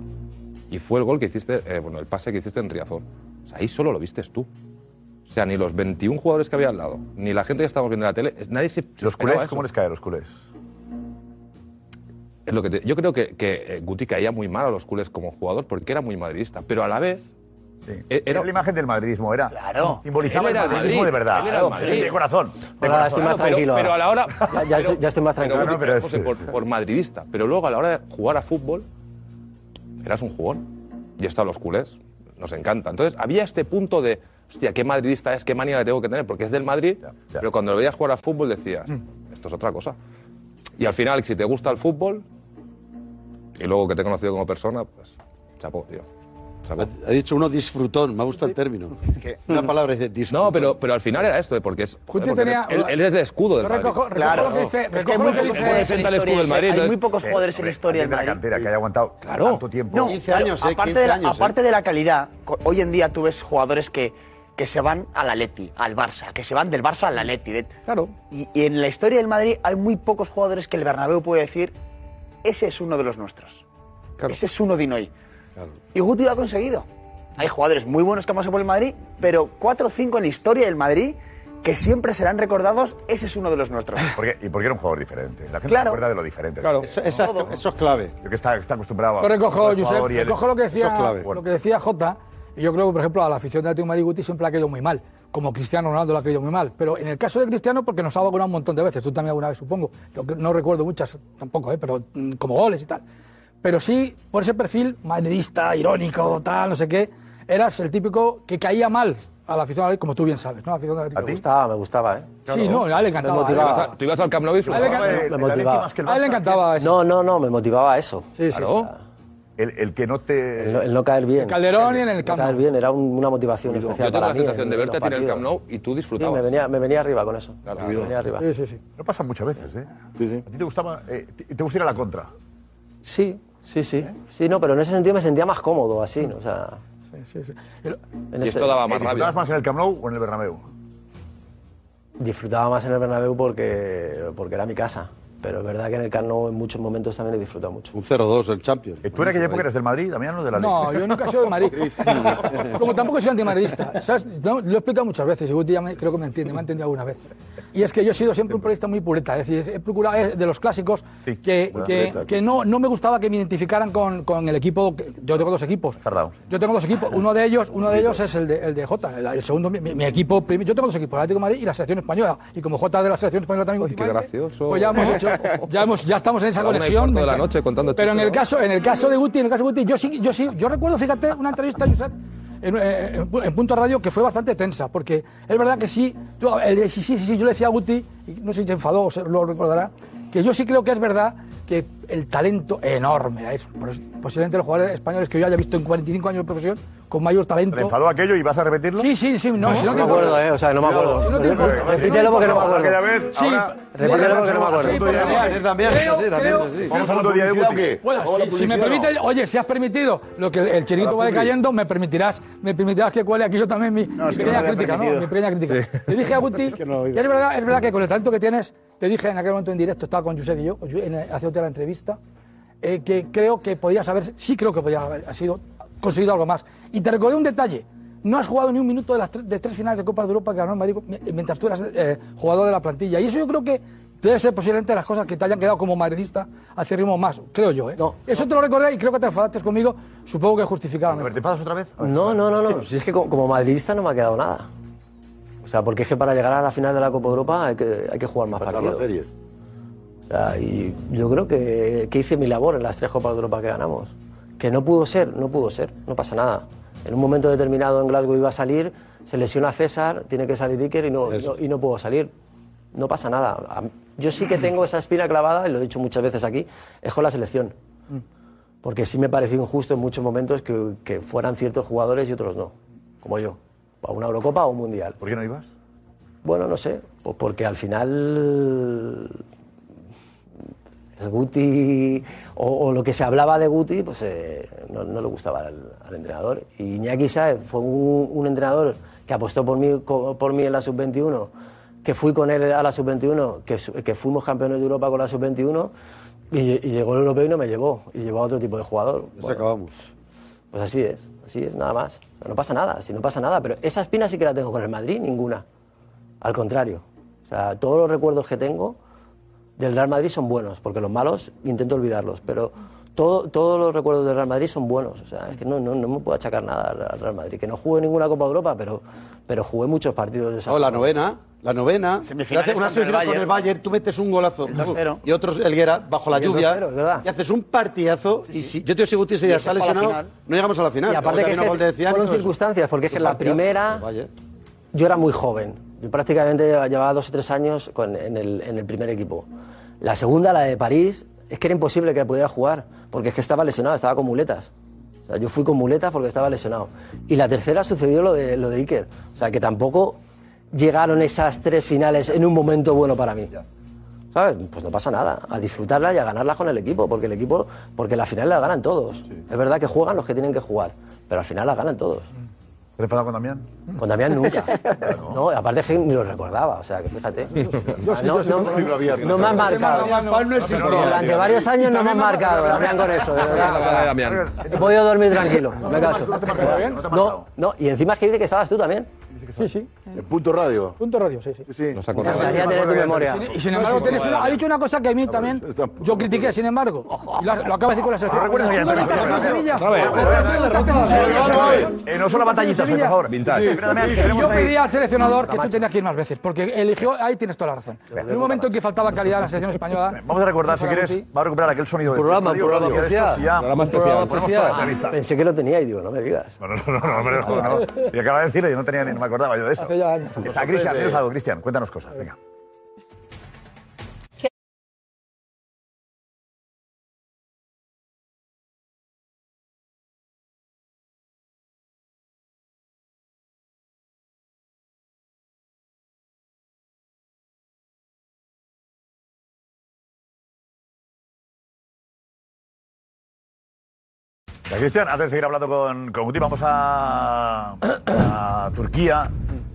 Y fue el gol que hiciste, eh, bueno, el pase que hiciste en Riazor. O sea, ahí solo lo vistes tú. O sea, ni los 21 jugadores que había al lado, ni la gente que estábamos viendo en la tele, nadie se. ¿Los culés cómo les cae a los culés? Es lo que te- yo creo que, que Guti caía muy mal a los culés como jugador porque era muy madridista, pero a la vez e- Era la imagen del madridismo, era. Claro. Simbolizaba el madridismo Madrid, de verdad. él era el Madrid. Sí, de corazón. De Ahora corazón. estoy más pero- tranquilo. pero a la hora- Ya, ya estoy, ya estoy más Pero, tranquilo. Pero, José, por, por madridista. Pero luego a la hora de jugar a fútbol, eras un jugón. Y esto a los culés nos encanta. Entonces había este punto de, hostia, qué madridista es, qué manía le tengo que tener, porque es del Madrid. Pero cuando lo veías jugar a fútbol decías, esto es otra cosa. Y al final, si te gusta el fútbol, y luego que te he conocido como persona, pues, chapó, tío. Chapó. Ha dicho uno disfrutón, me gusta el término. Una palabra dice disfrutón. No, pero, pero al final era esto, porque es. Porque tenía- él, él es el escudo del Madrid. recojo- recojo Claro. lo que dice- Es que hay muy pocos jugadores en la historia. Hay muy pocos jugadores en la historia del de la Madrid. cantera que haya aguantado tanto tiempo. No, 15 pero años, eh, aparte, 15 de la, años, eh. aparte de la calidad, hoy en día tú ves jugadores que, que se van al Atleti, al Barça, que se van del Barça al Atleti. de- Claro. Y, y en la historia del Madrid hay muy pocos jugadores que el Bernabéu puede decir, ese es uno de los nuestros. Ese es uno de hoy. Y Guti lo ha conseguido. Hay jugadores muy buenos que han pasado por el Madrid, pero cuatro o cinco en la historia del Madrid que siempre serán recordados, ese es uno de los nuestros. Porque, y porque era un jugador diferente. La gente Claro. se acuerda de lo diferente. Claro. Eso, exacto, eso es clave. Yo que está, está acostumbrado a. Recojo, Josep, recojo lo que decía, es lo que decía Jota, y yo creo que, por ejemplo, a la afición de Atlético Madrid Guti siempre ha caído muy mal, como Cristiano Ronaldo le ha caído muy mal, pero en el caso de Cristiano, porque nos ha vacunado un montón de veces, tú también alguna vez supongo, yo no recuerdo muchas tampoco, ¿eh? pero mm, como goles y tal, pero sí, por ese perfil madridista, irónico, tal, no sé qué, eras el típico que caía mal a la afición como tú bien sabes, ¿no? La afición de Atlético. Me gustaba, me gustaba, ¿eh? Sí, no, a él le encantaba. Me motivaba. Tú ibas a- Tú ibas al Camp Nou y A él le encantaba. Me motivaba. A él le encantaba eso. No, no, no, me motivaba eso. Sí, sí, Claro. El, el que no te. El no, el no caer bien. En Calderón y en el Camp caer Nou. bien, era un- una motivación Yo especial tengo para la mí. sensación en de verte a ti en el Camp. Nou y tú Sí, disfrutabas. me venía, me venía arriba con eso. Claro. Me venía arriba. Sí, sí, sí. No pasa muchas veces, ¿eh? Sí, sí. ¿A ti te gustaba. eh, te, te gusta ir a la contra? Sí, sí, sí. Sí, no, pero en ese sentido me sentía más cómodo así, ¿no? O sea, Sí, sí, sí. en Y ese- esto daba más Eh, ¿Disfrutabas rabia. más en el Camp Nou o en el Bernabéu? disfrutaba más en el Bernabéu porque, porque era mi casa. Pero es verdad que en el Camp Nou en muchos momentos también he disfrutado mucho. Un 0-2 el Champions. ¿Tú en aquella época eres del Madrid, Damián, o de la No, yo nunca he sido de Madrid. Como tampoco soy antimadridista. ¿sabes? No, lo he explicado muchas veces y Guti ya me- creo que me entiende, me ha entendido alguna vez. Y es que yo he sido siempre un periodista muy pureta. Es decir, he procurado de los clásicos que, buena que, pureta. que no, no me gustaba que me identificaran con, con el equipo. que- yo tengo dos equipos. Yo tengo dos equipos. Uno de ellos, uno de ellos es el de, el de Jota. El, el segundo, mi, mi equipo. Yo tengo dos equipos, el Atlético de Madrid y la selección española. Y como Jota de la selección española también. Qué últimamente, gracioso. Pues ya hemos hecho, ya hemos, ya estamos en esa conexión. de la noche contando Pero en el caso, en el caso de Guti, en el caso de Guti, yo sí, yo sí, yo recuerdo, fíjate, una entrevista Josep en, eh, en, en Punto Radio que fue bastante tensa, porque es verdad que sí, yo, el- sí, sí, sí, yo le decía a Guti, no sé si se enfadó o se lo recordará, que yo sí creo que es verdad que el talento enorme, es pos- posiblemente los jugadores españoles que yo haya visto en 45 años de profesión con mayor talento. ¿Te enfadó aquello y vas a repetirlo? Sí, sí, sí, no, si no No me acuerdo, ¿eh? O sea, no me acuerdo. Si no te importa. Repítelo porque no me acuerdo. Aquella vez, Sí, Repítelo porque no me acuerdo. De- También, sí, también, sí. ¿Vamos al segundo día de Guti? Bueno, ¿Vamos a si, me permite, oye, si has permitido lo que el, chiringuito va decayendo, me permitirás, me permitirás que cuele aquí yo también mi, pequeña crítica, ¿no? Mi pequeña crítica. Le dije a Guti, es verdad, es verdad que con el talento que tienes, te dije en aquel momento en directo, estaba con Josep y yo, otra la entrevista, eh, que creo que podías haber, sí creo que podías haber sido, conseguido algo más. Y te recordé un detalle. No has jugado ni un minuto de las tres, de tres finales de Copa de Europa que ganó el Madrid mi- mientras tú eras eh, jugador de la plantilla. Y eso yo creo que debe ser posiblemente las cosas que te hayan quedado como madridista acérrimo más, creo yo. ¿eh? Eso te lo recordé y creo que te enfadaste conmigo, supongo que justificadamente. ¿Te pasas otra vez? No, no, no, no. Si es que co- como madridista no me ha quedado nada. O sea, porque es que para llegar a la final de la Copa Europa hay que, hay que jugar más partidos. serie. O sea, y yo creo que, que hice mi labor en las tres Copas de Europa que ganamos. Que no pudo ser, no pudo ser, no pasa nada. En un momento determinado en Glasgow iba a salir, se lesiona César, tiene que salir Iker y no, no- y no puedo salir. No pasa nada. Yo sí que tengo esa espina clavada, y lo he dicho muchas veces aquí, es con la selección. Porque sí me pareció injusto en muchos momentos que, que fueran ciertos jugadores y otros no, como yo, a una Eurocopa o un Mundial. ¿Por qué no ibas? Bueno, no sé, pues porque al final el Guti o, o lo que se hablaba de Guti, pues eh, no, no le gustaba al, al entrenador. Y Iñaki Saez fue un, un entrenador que apostó por mí, por mí en la sub-21, que fui con él a la sub-21, que, que fuimos campeones de Europa con la sub-21 y, y llegó el europeo y no me llevó, y llevó a otro tipo de jugador. Bueno, acabamos. Pues así es, así es, nada más. O sea, no pasa nada, si no pasa nada, pero esa espina sí que la tengo con el Madrid, ninguna. Al contrario. O sea, todos los recuerdos que tengo del Real Madrid son buenos, porque los malos intento olvidarlos, pero todo- todos los recuerdos del Real Madrid son buenos. O sea, es que no, no, no me puedo achacar nada al- al Real Madrid. Que no jugué ninguna Copa de Europa, pero, pero jugué muchos partidos de esa No, la novena, la novena. Semifinales haces una semifinal con el Bayern, tú metes un golazo. El 2-0. Y otros, el Guerra, bajo la Sí, lluvia. 2-0, es verdad. Y haces un partidazo. Y si yo te digo, si Guti ese Y día eso se ha es para la lesionado, no llegamos a la final. Y aparte que, gol de fueron todo eso. circunstancias, porque es que la primera Bayern. yo era muy joven. Yo prácticamente llevaba dos o tres años con- en, el, en el primer equipo. La segunda, la de París, es que era imposible que pudiera jugar, porque es que estaba lesionado, estaba con muletas. O sea, yo fui con muletas porque estaba lesionado. Y la tercera sucedió lo de, lo de Iker. O sea, que tampoco llegaron esas tres finales en un momento bueno para mí. ¿Sabes? Pues no pasa nada. A disfrutarla y a ganarla con el equipo, porque el equipo, porque la final la ganan todos. Es verdad que juegan los que tienen que jugar, pero al final la ganan todos. ¿Te has enfadado con Damián? Con Damián nunca. No, aparte es que ni lo recordaba, o sea, que fíjate. No, me han marcado. Durante varios años no me han marcado, Damián, con eso, de verdad. He podido dormir tranquilo, no me caso. No, no, y encima es que dice que estabas tú también. Sí, sí. El punto radio. Punto radio, sí, sí. Nos Me encantaría tener tu memoria. Y sin embargo, una- ha dicho una cosa que a mí también yo critiqué, sin embargo. Y lo, lo acaba de decir con la selección. recuerdas vez. Eh, no son las batallitas. Sí. Que tenemos Yo pedí al seleccionador que tú tenías que ir más veces, porque eligió, ahí tienes toda la razón. En un momento en que faltaba calidad en la selección española. Vamos a recordar, si quieres, va a recuperar aquel sonido del Programa, programa especial. ya. Pensé que lo tenía y digo, no me digas. No, no, no, no, no, no. Y acaba de decirlo, yo no tenía ni no me acordaba yo de eso. Hace ya años. Está Cristian, tienes algo, Cristian, cuéntanos cosas, venga. Cristian, antes de seguir hablando con, con Guti, vamos a, a Turquía.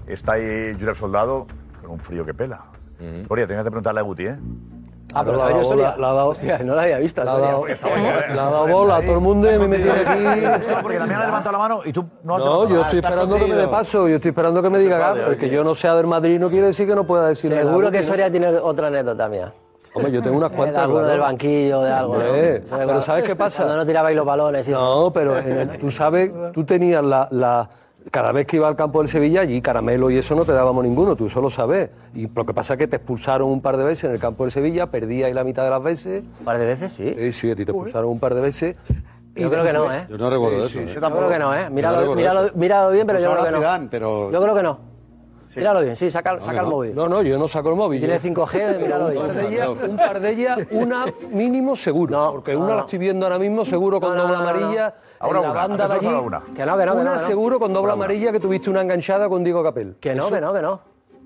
Está ahí Jurep Soldado con un frío que pela. Gloria, tenías que preguntarle a Guti, ¿eh? Ah, pero La la bola- la ha dado- Hostia, no la había visto. La ha dado, historia. la ha dado bola a todo el mundo y me tiene aquí. Porque también ha levantado la mano y tú no has No, yo estoy mano. esperando que me dé paso, yo estoy esperando que me diga algo. El que yo no sea del Madrid no quiere decir que no pueda decir Seguro que Soria tiene otra anécdota mía. Hombre, yo tengo unas De cuantas. alguno claro. del banquillo, de algo. pero ¿sabes qué pasa? Cuando no tirabais los balones. y eso. No, pero en el- tú sabes, tú tenías la, la- Cada vez que iba al campo del Sevilla, allí caramelo y eso no te dábamos ninguno, tú solo sabes. Y lo que pasa es que te expulsaron un par de veces en el campo del Sevilla, perdías ahí la mitad de las veces. ¿Un par de veces? Sí. Sí, sí, a ti te expulsaron un par de veces. Yo creo que no, ¿eh? Yo no recuerdo Sí, eso. sí, ¿eh? Yo creo que no, ¿eh? Míralo, recuerdo míralo, eso. míralo bien, pero yo creo que no. Zidane, pero- Yo creo que no. Míralo bien, sí, saca, saca el móvil. No, no, yo no saco el móvil. Tiene yo- 5G, míralo un par de bien. ellas, un par de ellas, una mínimo seguro. No, porque no, una no. la estoy viendo ahora mismo seguro con doble no, no, no. amarilla. Ahora en la una, banda de antes allí. solo una. Que no, que no, que una no, que no. seguro con doble Ahora una. amarilla que tuviste una enganchada con Diego Capel. Que no, Eso- que no, que no.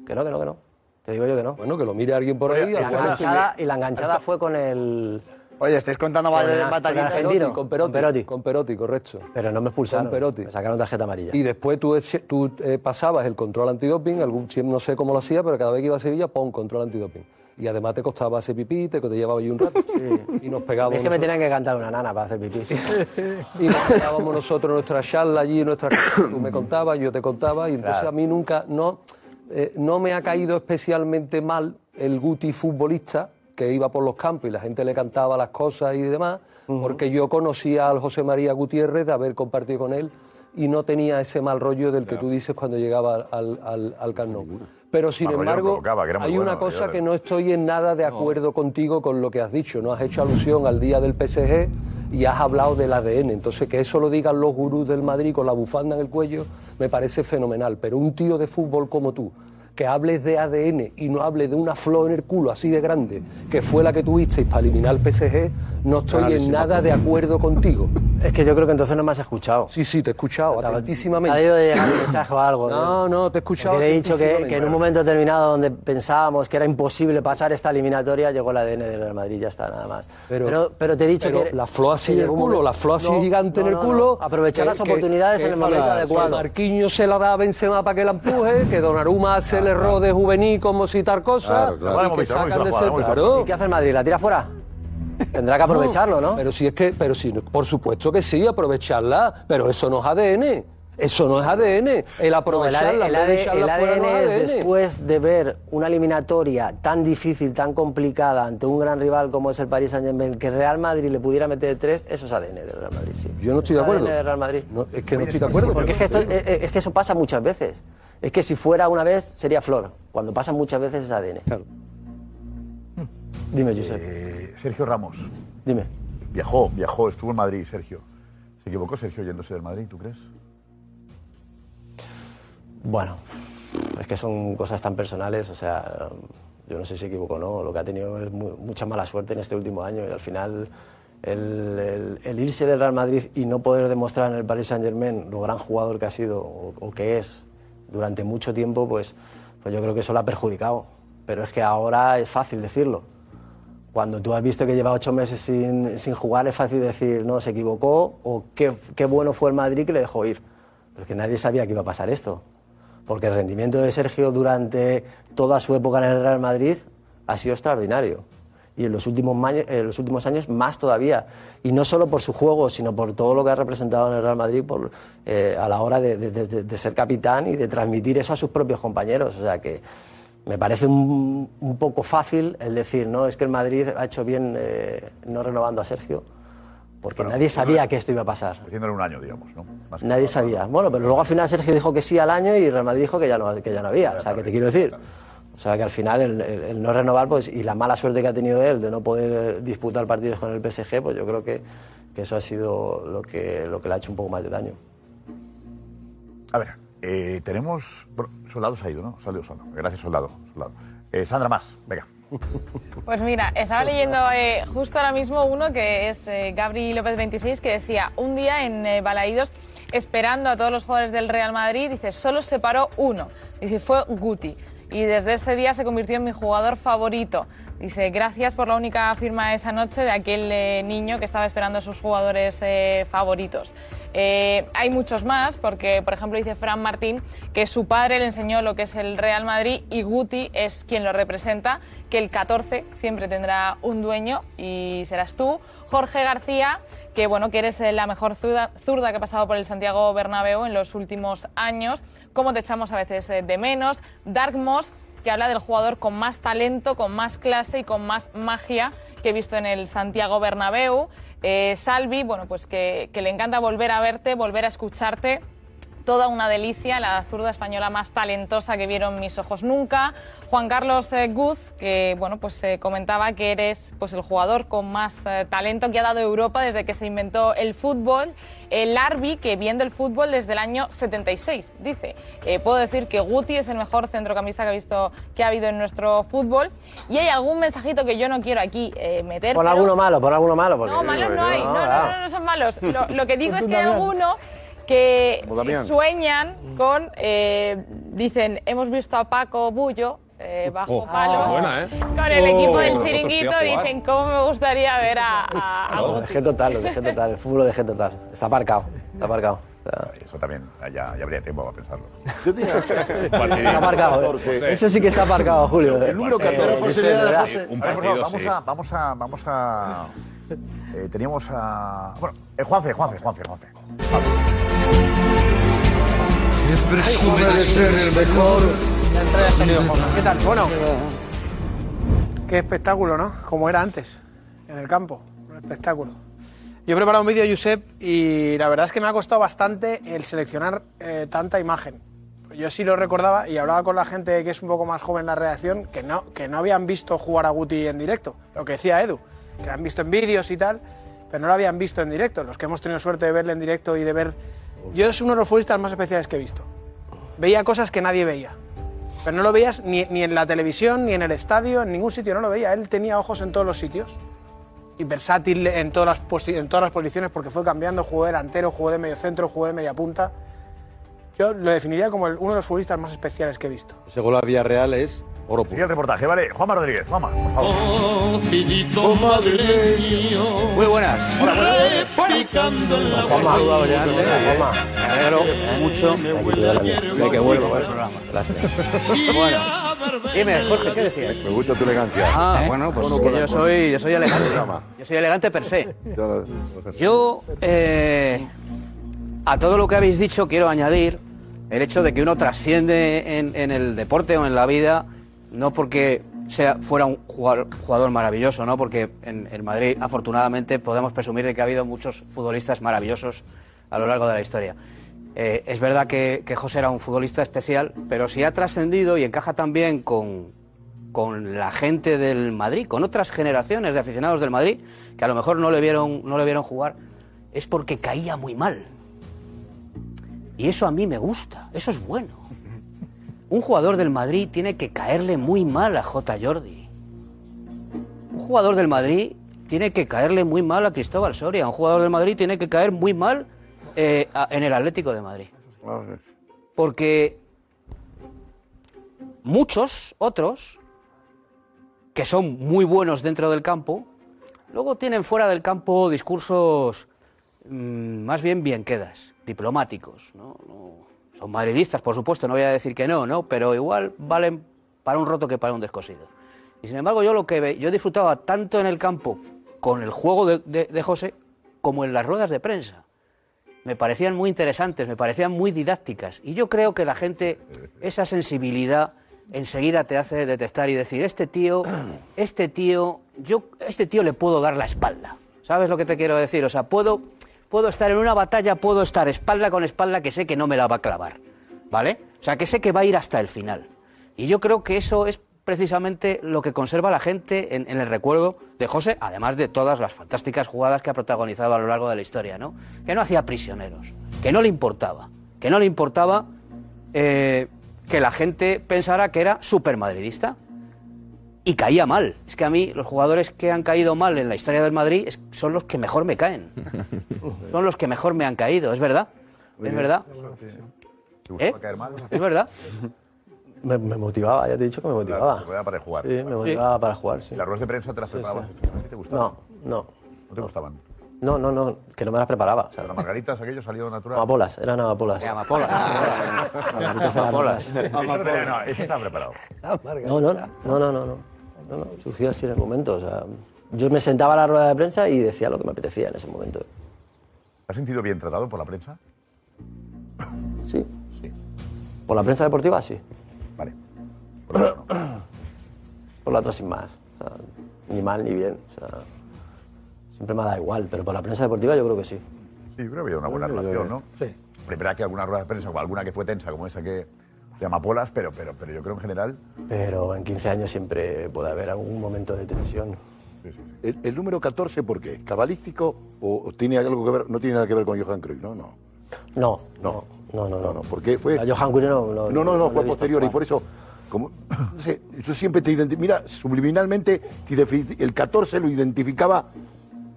Que no, que no, que no. Te digo yo que no. Bueno, que lo mire alguien por ahí. La enganchada, y la enganchada fue con el... Oye, estáis contando Con con batallitas. argentino. Con Perotti, Con Perotti. Con Perotti, correcto. Pero no me expulsaron. Con Perotti. Me sacaron tarjeta amarilla. Y después tú, eh, pasabas el control antidoping, algún, no sé cómo lo hacía, pero cada vez que iba a Sevilla, pon control antidoping. Y además te costaba hacer pipí, te, te llevaba allí un rato. Y nos pegábamos. Es que me tenían que cantar una nana para hacer pipí. y nos pegábamos nosotros nuestra charla allí, nuestra tú me contabas, yo te contaba, y entonces Claro. a mí nunca, no, eh, no me ha caído especialmente mal el Guti futbolista que iba por los campos y la gente le cantaba las cosas y demás, porque yo conocía al José María Gutiérrez de haber compartido con él y no tenía ese mal rollo del que tú dices cuando llegaba al, al, al. Pero sin embargo, hay bueno, una cosa yo- que no estoy en nada de acuerdo contigo con lo que has dicho. No has hecho alusión al día del PSG y has hablado del ADN. Entonces, que eso lo digan los gurús del Madrid con la bufanda en el cuello, me parece fenomenal. Pero un tío de fútbol como tú, que hables de ADN y no hables de una flor en el culo así de grande, que fue la que tuvisteis para eliminar el PSG, no estoy en nada de acuerdo contigo. Es que yo creo que entonces no me has escuchado. Sí, sí, te he escuchado, atentísimamente. Ha debido de llegar un mensaje o algo. No, no, te he escuchado le he dicho que, atentísimamente. que en un momento determinado donde pensábamos que era imposible pasar esta eliminatoria, llegó el ADN del Real Madrid, ya está, nada más. Pero- pero, te he dicho pero que... la flor así en el culo, la flor así No, gigante en no, el no, culo. no. Aprovechar que- las que- oportunidades en que el momento para- adecuado. que Marquinhos se la da a Benzema para que la empuje, que Donnarumma hace el error de juvenil como citar cosas, Claro, claro. y que sacan de jugada. ¿Y qué hace el Madrid? ¿La tira fuera? Tendrá que aprovecharlo, ¿no? Pero si es que, pero si, por supuesto que sí, aprovecharla, pero eso no es ADN. Eso no es ADN. El No, el aprovecharla, el ADN fuera, no es ADN. después de ver una eliminatoria tan difícil, tan complicada ante un gran rival como es el Paris Saint-Germain, que Real Madrid le pudiera meter tres, eso es ADN del Real Madrid, sí. Yo no estoy de Es acuerdo. ADN del Real Madrid. No, es que no estoy de acuerdo. Porque es que, esto- eh, eh, es que eso pasa muchas veces. Es que si fuera una vez sería flor. Cuando pasa muchas veces es ADN. Dime, Josep. Eh, Sergio Ramos. Dime. Viajó, viajó, estuvo en Madrid, Sergio. ¿Se equivocó Sergio yéndose del Madrid, tú crees? Bueno, es que son cosas tan personales, o sea, yo no sé si se equivocó o no, lo que ha tenido es mu- mucha mala suerte en este último año y al final el, el- el irse del Real Madrid y no poder demostrar en el Paris Saint Germain lo gran jugador que ha sido o, o que es durante mucho tiempo, pues, pues yo creo que eso lo ha perjudicado. Pero es que ahora es fácil decirlo. Cuando tú has visto que lleva ocho meses sin, sin jugar, es fácil decir, no, se equivocó o qué, qué bueno fue el Madrid que le dejó ir. Pero es que nadie sabía que iba a pasar esto. Porque el rendimiento de Sergio durante toda su época en el Real Madrid ha sido extraordinario. Y en los últimos, en los últimos años más todavía. Y no solo por su juego, sino por todo lo que ha representado en el Real Madrid por, eh, a la hora de, de- de- de ser capitán y de transmitir eso a sus propios compañeros. O sea que me parece un, un poco fácil el decir, no, es que el Madrid ha hecho bien eh, no renovando a Sergio, porque nadie sabía que esto iba a pasar. Haciéndole un año, digamos, ¿no? Más Nadie sabía. Bueno, pero luego al final Sergio dijo que sí al año y Real Madrid dijo que ya no, que ya no había. O sea, que te quiero decir. O sea, que al final el, el- el no renovar pues, y la mala suerte que ha tenido él de no poder disputar partidos con el PSG, pues yo creo que, que eso ha sido lo que, lo que le ha hecho un poco más de daño. A ver, eh, tenemos... Bueno, Soldado ha ido, ¿no? Salió solo. Gracias, Soldado. Eh, Sandra, más. Venga. Pues mira, estaba leyendo eh, justo ahora mismo uno que es Gabri López 26 que decía, un día en Balaídos, esperando a todos los jugadores del Real Madrid, dice, solo se paró uno, dice, fue Guti. Y desde ese día se convirtió en mi jugador favorito. Dice, gracias por la única firma esa noche de aquel eh, niño que estaba esperando a sus jugadores eh, favoritos. Eh, hay muchos más, porque por ejemplo dice Fran Martín que su padre le enseñó lo que es el Real Madrid y Guti es quien lo representa, que el 14 siempre tendrá un dueño y serás tú. Jorge García, que bueno, que eres la mejor zurda, zurda que ha pasado por el Santiago Bernabéu en los últimos años, cómo te echamos a veces eh, de menos. Dark Moss, que habla del jugador con más talento, con más clase y con más magia que he visto en el Santiago Bernabéu. Eh, Salvi, bueno, pues que le encanta volver a verte, volver a escucharte. Toda una delicia, la zurda española más talentosa que vieron mis ojos nunca. Juan Carlos eh, Guz, que bueno, pues eh, comentaba que eres pues, el jugador con más eh, talento que ha dado Europa desde que se inventó el fútbol. El Arbi, que viendo el fútbol desde el año 76, dice. Eh, puedo decir que Guti es el mejor centrocampista que, ha visto, que ha habido en nuestro fútbol. Y hay algún mensajito que yo no quiero aquí eh, meter. Pon pero- alguno malo, pon alguno malo. Porque, no, malos no hay. No, no, claro. no, no son malos. Lo, lo que digo es que hay alguno que sueñan con, eh, dicen, hemos visto a Paco Bullo eh, bajo Oh, palos buena, ¿eh? con el equipo Oh, del nosotros, chiringuito. jugar. Dicen, ¿cómo me gustaría ver a, a- a Lo Guti? dejé total, lo dejé total. El fútbol lo dejé total. Está aparcado, está aparcado. Eso también, ya, ya habría tiempo para pensarlo. Está aparcado. ¿eh? Eso sí que está aparcado, Julio. El número 14, Eh, Josep, de verdad. Un partido, vamos, a, vamos a. Vamos a. eh, teníamos a. Bueno, eh, Juanfe, Juanfe, Juanfe, Juanfe. Presume de ser el mejor. ¿Qué tal? Bueno, Qué espectáculo, ¿no? Como era antes, en el campo. Un espectáculo. Yo he preparado un vídeo, Josep, y la verdad es que me ha costado bastante el seleccionar eh, tanta imagen. Yo sí lo recordaba y hablaba con la gente que es un poco más joven en la redacción que no, que no habían visto jugar a Guti en directo. Lo que decía Edu, que lo han visto en vídeos y tal, pero no lo habían visto en directo. Los que hemos tenido suerte de verle en directo y de ver. Yo es uno de los futbolistas más especiales que he visto. Veía cosas que nadie veía. Pero no lo veías ni, ni en la televisión, ni en el estadio, en ningún sitio, no lo veía. Él tenía ojos en todos los sitios. Y versátil en todas las, posi- en todas las posiciones porque fue cambiando, jugó de delantero, jugó de medio centro, jugó de media punta. Yo lo definiría como el- uno de los futbolistas más especiales que he visto. Ese gol a Villarreal es oro puro. Sigue el reportaje, vale. Juanma Rodríguez, Juanma, por favor. Muy buenas. Hola, Juanma, saludado ya antes. Juanma, me alegro mucho de que vuelva al programa. Gracias. Bueno, dime, Jorge, ¿qué decías? Me gusta tu elegancia. Ah, bueno, pues Tono que yo soy, yo soy elegante. Yo soy elegante per se. Yo- Yo, eh, a todo lo que habéis dicho, quiero añadir el hecho de que uno trasciende en, en el deporte o en la vida, no porque sea, fuera un jugador, maravilloso, ¿no? porque en Madrid, afortunadamente, podemos presumir de que ha habido muchos futbolistas maravillosos a lo largo de la historia. Eh, es verdad que, que José era un futbolista especial, pero si ha trascendido y encaja también con, con la gente del Madrid, con otras generaciones de aficionados del Madrid, que a lo mejor no le vieron, no le vieron jugar, es porque caía muy mal. Y eso a mí me gusta, eso es bueno. Un jugador del Madrid tiene que caerle muy mal a J. Jordi. Un jugador del Madrid tiene que caerle muy mal a Cristóbal Soria. Un jugador del Madrid tiene que caer muy mal eh, en el Atlético de Madrid. Porque muchos otros, que son muy buenos dentro del campo, luego tienen fuera del campo discursos mm, más bien bien quedas, diplomáticos. No- son madridistas, por supuesto, no voy a decir que no, ¿no? pero igual valen para un roto que para un descosido. Y sin embargo, yo lo que yo disfrutaba tanto en el campo con el juego de, de- de José como en las ruedas de prensa. Me parecían muy interesantes, me parecían muy didácticas. Y yo creo que la gente, esa sensibilidad, enseguida te hace detectar y decir, este tío, este tío, yo, este tío le puedo dar la espalda. ¿Sabes lo que te quiero decir? O sea, puedo, puedo estar en una batalla, puedo estar espalda con espalda que sé que no me la va a clavar. ¿Vale? O sea, que sé que va a ir hasta el final. Y yo creo que eso es precisamente lo que conserva la gente en, el recuerdo de José, además de todas las fantásticas jugadas que ha protagonizado a lo largo de la historia, ¿no? Que no hacía prisioneros, que no le importaba, que no le importaba eh, que la gente pensara que era súper madridista y caía mal. Es que a mí los jugadores que han caído mal en la historia del Madrid es- son los que mejor me caen. Son los que mejor me han caído, es verdad. Es verdad. ¿Te gustaba ¿Eh? caer mal? Es verdad. Me, me motivaba, ya te he dicho que me motivaba. Te motivaba para jugar. Sí, me motivaba para jugar, sí. ¿Y las ruedas de prensa te las Sí, preparabas sí. especialmente? ¿Te gustaban? No, no. ¿No te gustaban? No, no, no, que no me las preparaba. O sea, ¿Las margaritas aquello salió natural? amapolas, eran amapolas. Amapolas. Amapolas. amapolas. Eso no tenía- no, eso estaba preparado. No, no, no, no, no, no, no, no, no, surgió así en el momento. O sea, yo me sentaba a la rueda de prensa y decía lo que me apetecía en ese momento. ¿Te has sentido bien tratado por la prensa? Sí. Por la prensa deportiva, sí. Vale. Por la otra, sin más. O sea, ni mal ni bien. O sea, siempre me ha dado igual, pero por la prensa deportiva yo creo que sí. Sí, creo que había una buena relación, ¿no? Sí. Primera que alguna rueda de prensa o alguna que fue tensa como esa que de amapolas, pero, pero, pero yo creo en general... Pero en 15 años siempre puede haber algún momento de tensión. ¿El, el número 14 por qué? ¿Cabalístico o, o tiene algo que ver? No tiene nada que ver con Johan Cruyff, ¿no? No. No, no, no, no. no, no porque fue... A Johan Cruyff no, no, No, no, no, fue posterior y por eso, como, no sé, yo siempre te identifico, mira, subliminalmente el 14 lo identificaba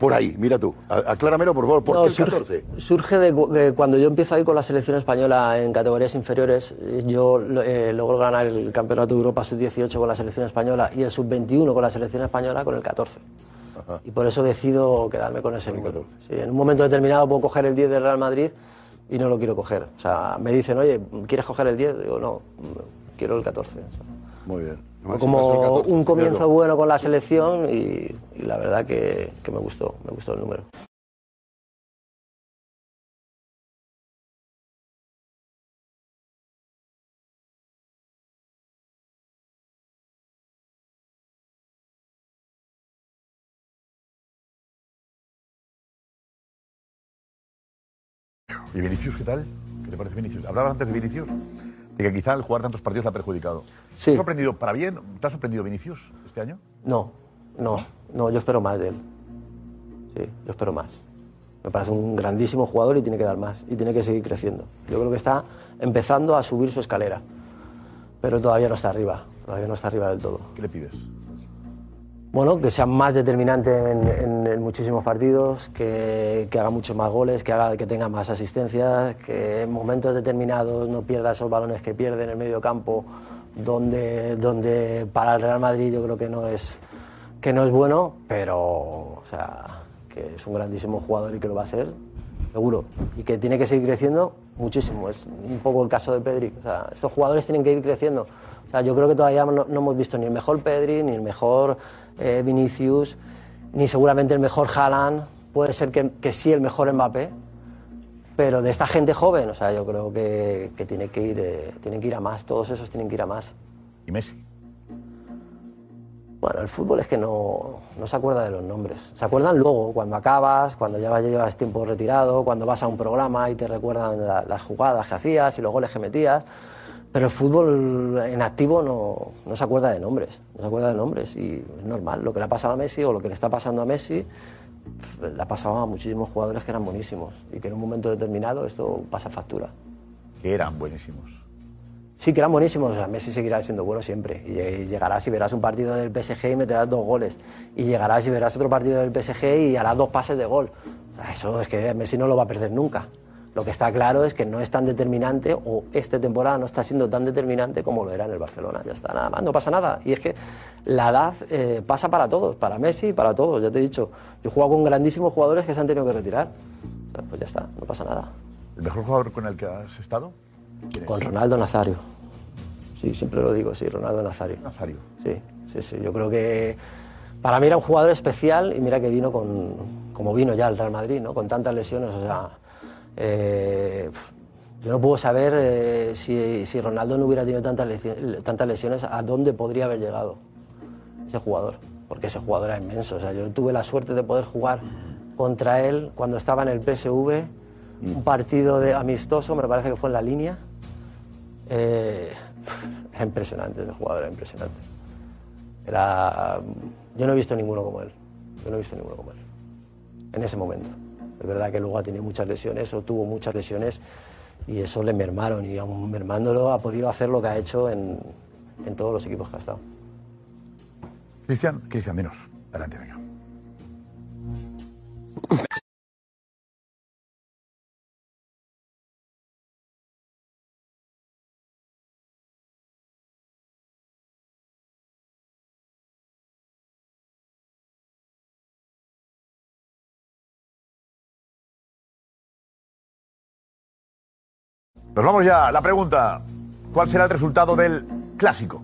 por ahí, mira tú, acláramelo por favor, ¿por No, qué el surge, 14? surge de, cu- de cuando yo empiezo a ir con la selección española en categorías inferiores. Yo eh, logro ganar el Campeonato de Europa Sub-18 con la selección española y el Sub-21 con la selección española con el 14. Y por eso decido quedarme con ese número. Sí, en un momento determinado puedo coger el 10 del Real Madrid y no lo quiero coger. O sea, me dicen, oye, ¿quieres coger el 10? Digo, no, quiero el 14. O sea, Muy bien. Como un comienzo bueno con la selección y, la verdad que, me gustó, me gustó el número. ¿Y Vinicius qué tal? ¿Qué te parece Vinicius? ¿Hablabas antes de Vinicius? De que quizá el jugar tantos partidos le ha perjudicado. Sí. ¿Te ha sorprendido para bien? ¿Te ha sorprendido Vinicius este año? No, no, no, yo espero más de él. Sí, yo espero más. Me parece un grandísimo jugador y tiene que dar más y tiene que seguir creciendo. Yo creo que está empezando a subir su escalera, pero todavía no está arriba, todavía no está arriba del todo. ¿Qué le pides? Bueno, que sea más determinante en, muchísimos partidos, que, que haga muchos más goles, que, haga, que tenga más asistencias, que en momentos determinados no pierda esos balones que pierde en el medio campo, donde, donde para el Real Madrid yo creo que no es, que no es bueno, pero o sea, que es un grandísimo jugador y que lo va a ser, seguro. Y que tiene que seguir creciendo muchísimo. Es un poco el caso de Pedri. O sea, estos jugadores tienen que ir creciendo. O sea, yo creo que todavía no, no hemos visto ni el mejor Pedri, ni el mejor eh, Vinicius, ni seguramente el mejor Haaland. Puede ser que, que sí el mejor Mbappé, pero de esta gente joven, o sea, yo creo que, que tiene que ir, eh, tienen que ir a más. Todos esos tienen que ir a más. ¿Y Messi? Bueno, el fútbol es que no, no se acuerda de los nombres. Se acuerdan luego, cuando acabas, cuando ya llevas tiempo retirado, cuando vas a un programa y te recuerdan la- las jugadas que hacías y los goles que metías. Pero el fútbol en activo no, no se acuerda de nombres. No se acuerda de nombres. Y es normal. Lo que le ha pasado a Messi o lo que le está pasando a Messi le ha pasado a muchísimos jugadores que eran buenísimos. Y que en un momento determinado esto pasa factura. Que eran buenísimos. Sí, que eran buenísimos. O sea, Messi seguirá siendo bueno siempre. Y, eh, llegarás y verás un partido del PSG y meterás dos goles. Y llegarás y verás otro partido del PSG y harás dos pases de gol. Eso es que Messi no lo va a perder nunca. Lo que está claro es que no es tan determinante, o esta temporada no está siendo tan determinante como lo era en el Barcelona. Ya está, nada más, no pasa nada. Y es que la edad eh, pasa para todos, para Messi para todos. Ya te he dicho, yo he jugado con grandísimos jugadores que se han tenido que retirar. Pues ya está, no pasa nada. ¿El mejor jugador con el que has estado? Con Ronaldo Nazario. Sí, siempre lo digo, sí, Ronaldo Nazario. Nazario. Sí, sí, sí. Yo creo que para mí era un jugador especial y mira que vino con, como vino ya el Real Madrid, ¿no? Con tantas lesiones, o sea, eh, yo no puedo saber eh, si, si Ronaldo no hubiera tenido tantas, lesi- tantas lesiones, a dónde podría haber llegado ese jugador, porque ese jugador era inmenso. O sea, yo tuve la suerte de poder jugar contra él cuando estaba en el PSV, un partido de amistoso, me parece que fue en la línea. Eh, es impresionante, ese jugador era impresionante. Era, yo no he visto ninguno como él. Yo no he visto ninguno como él. En ese momento. Es verdad que luego ha tenido muchas lesiones o tuvo muchas lesiones y eso le mermaron y aún mermándolo ha podido hacer lo que ha hecho en, en todos los equipos que ha estado. Cristian, Cristian, dinos. Adelante, venga. Nos vamos ya. La pregunta. ¿Cuál será el resultado del clásico?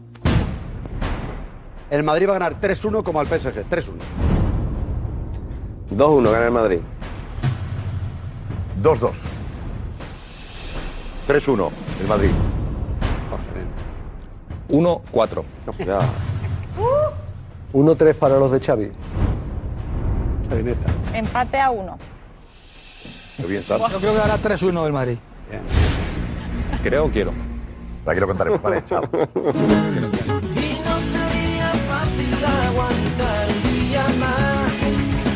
El Madrid va a ganar 3-1 como al PSG. 3-1. 2-1 gana el Madrid. 2-2. 3-1, el Madrid. 1-4. 1-3 para los de Xavi. Empate a uno. Qué bien, Yo creo que hará 3-1 el Madrid. Creo, quiero. La quiero contar. Vale, chao. Y no sería fácil aguantar un día más.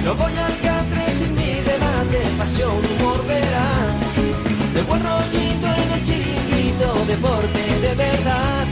No voy al catre sin mi debate, pasión, humor, verás. De buen rollito en el chiringuito, deporte de verdad.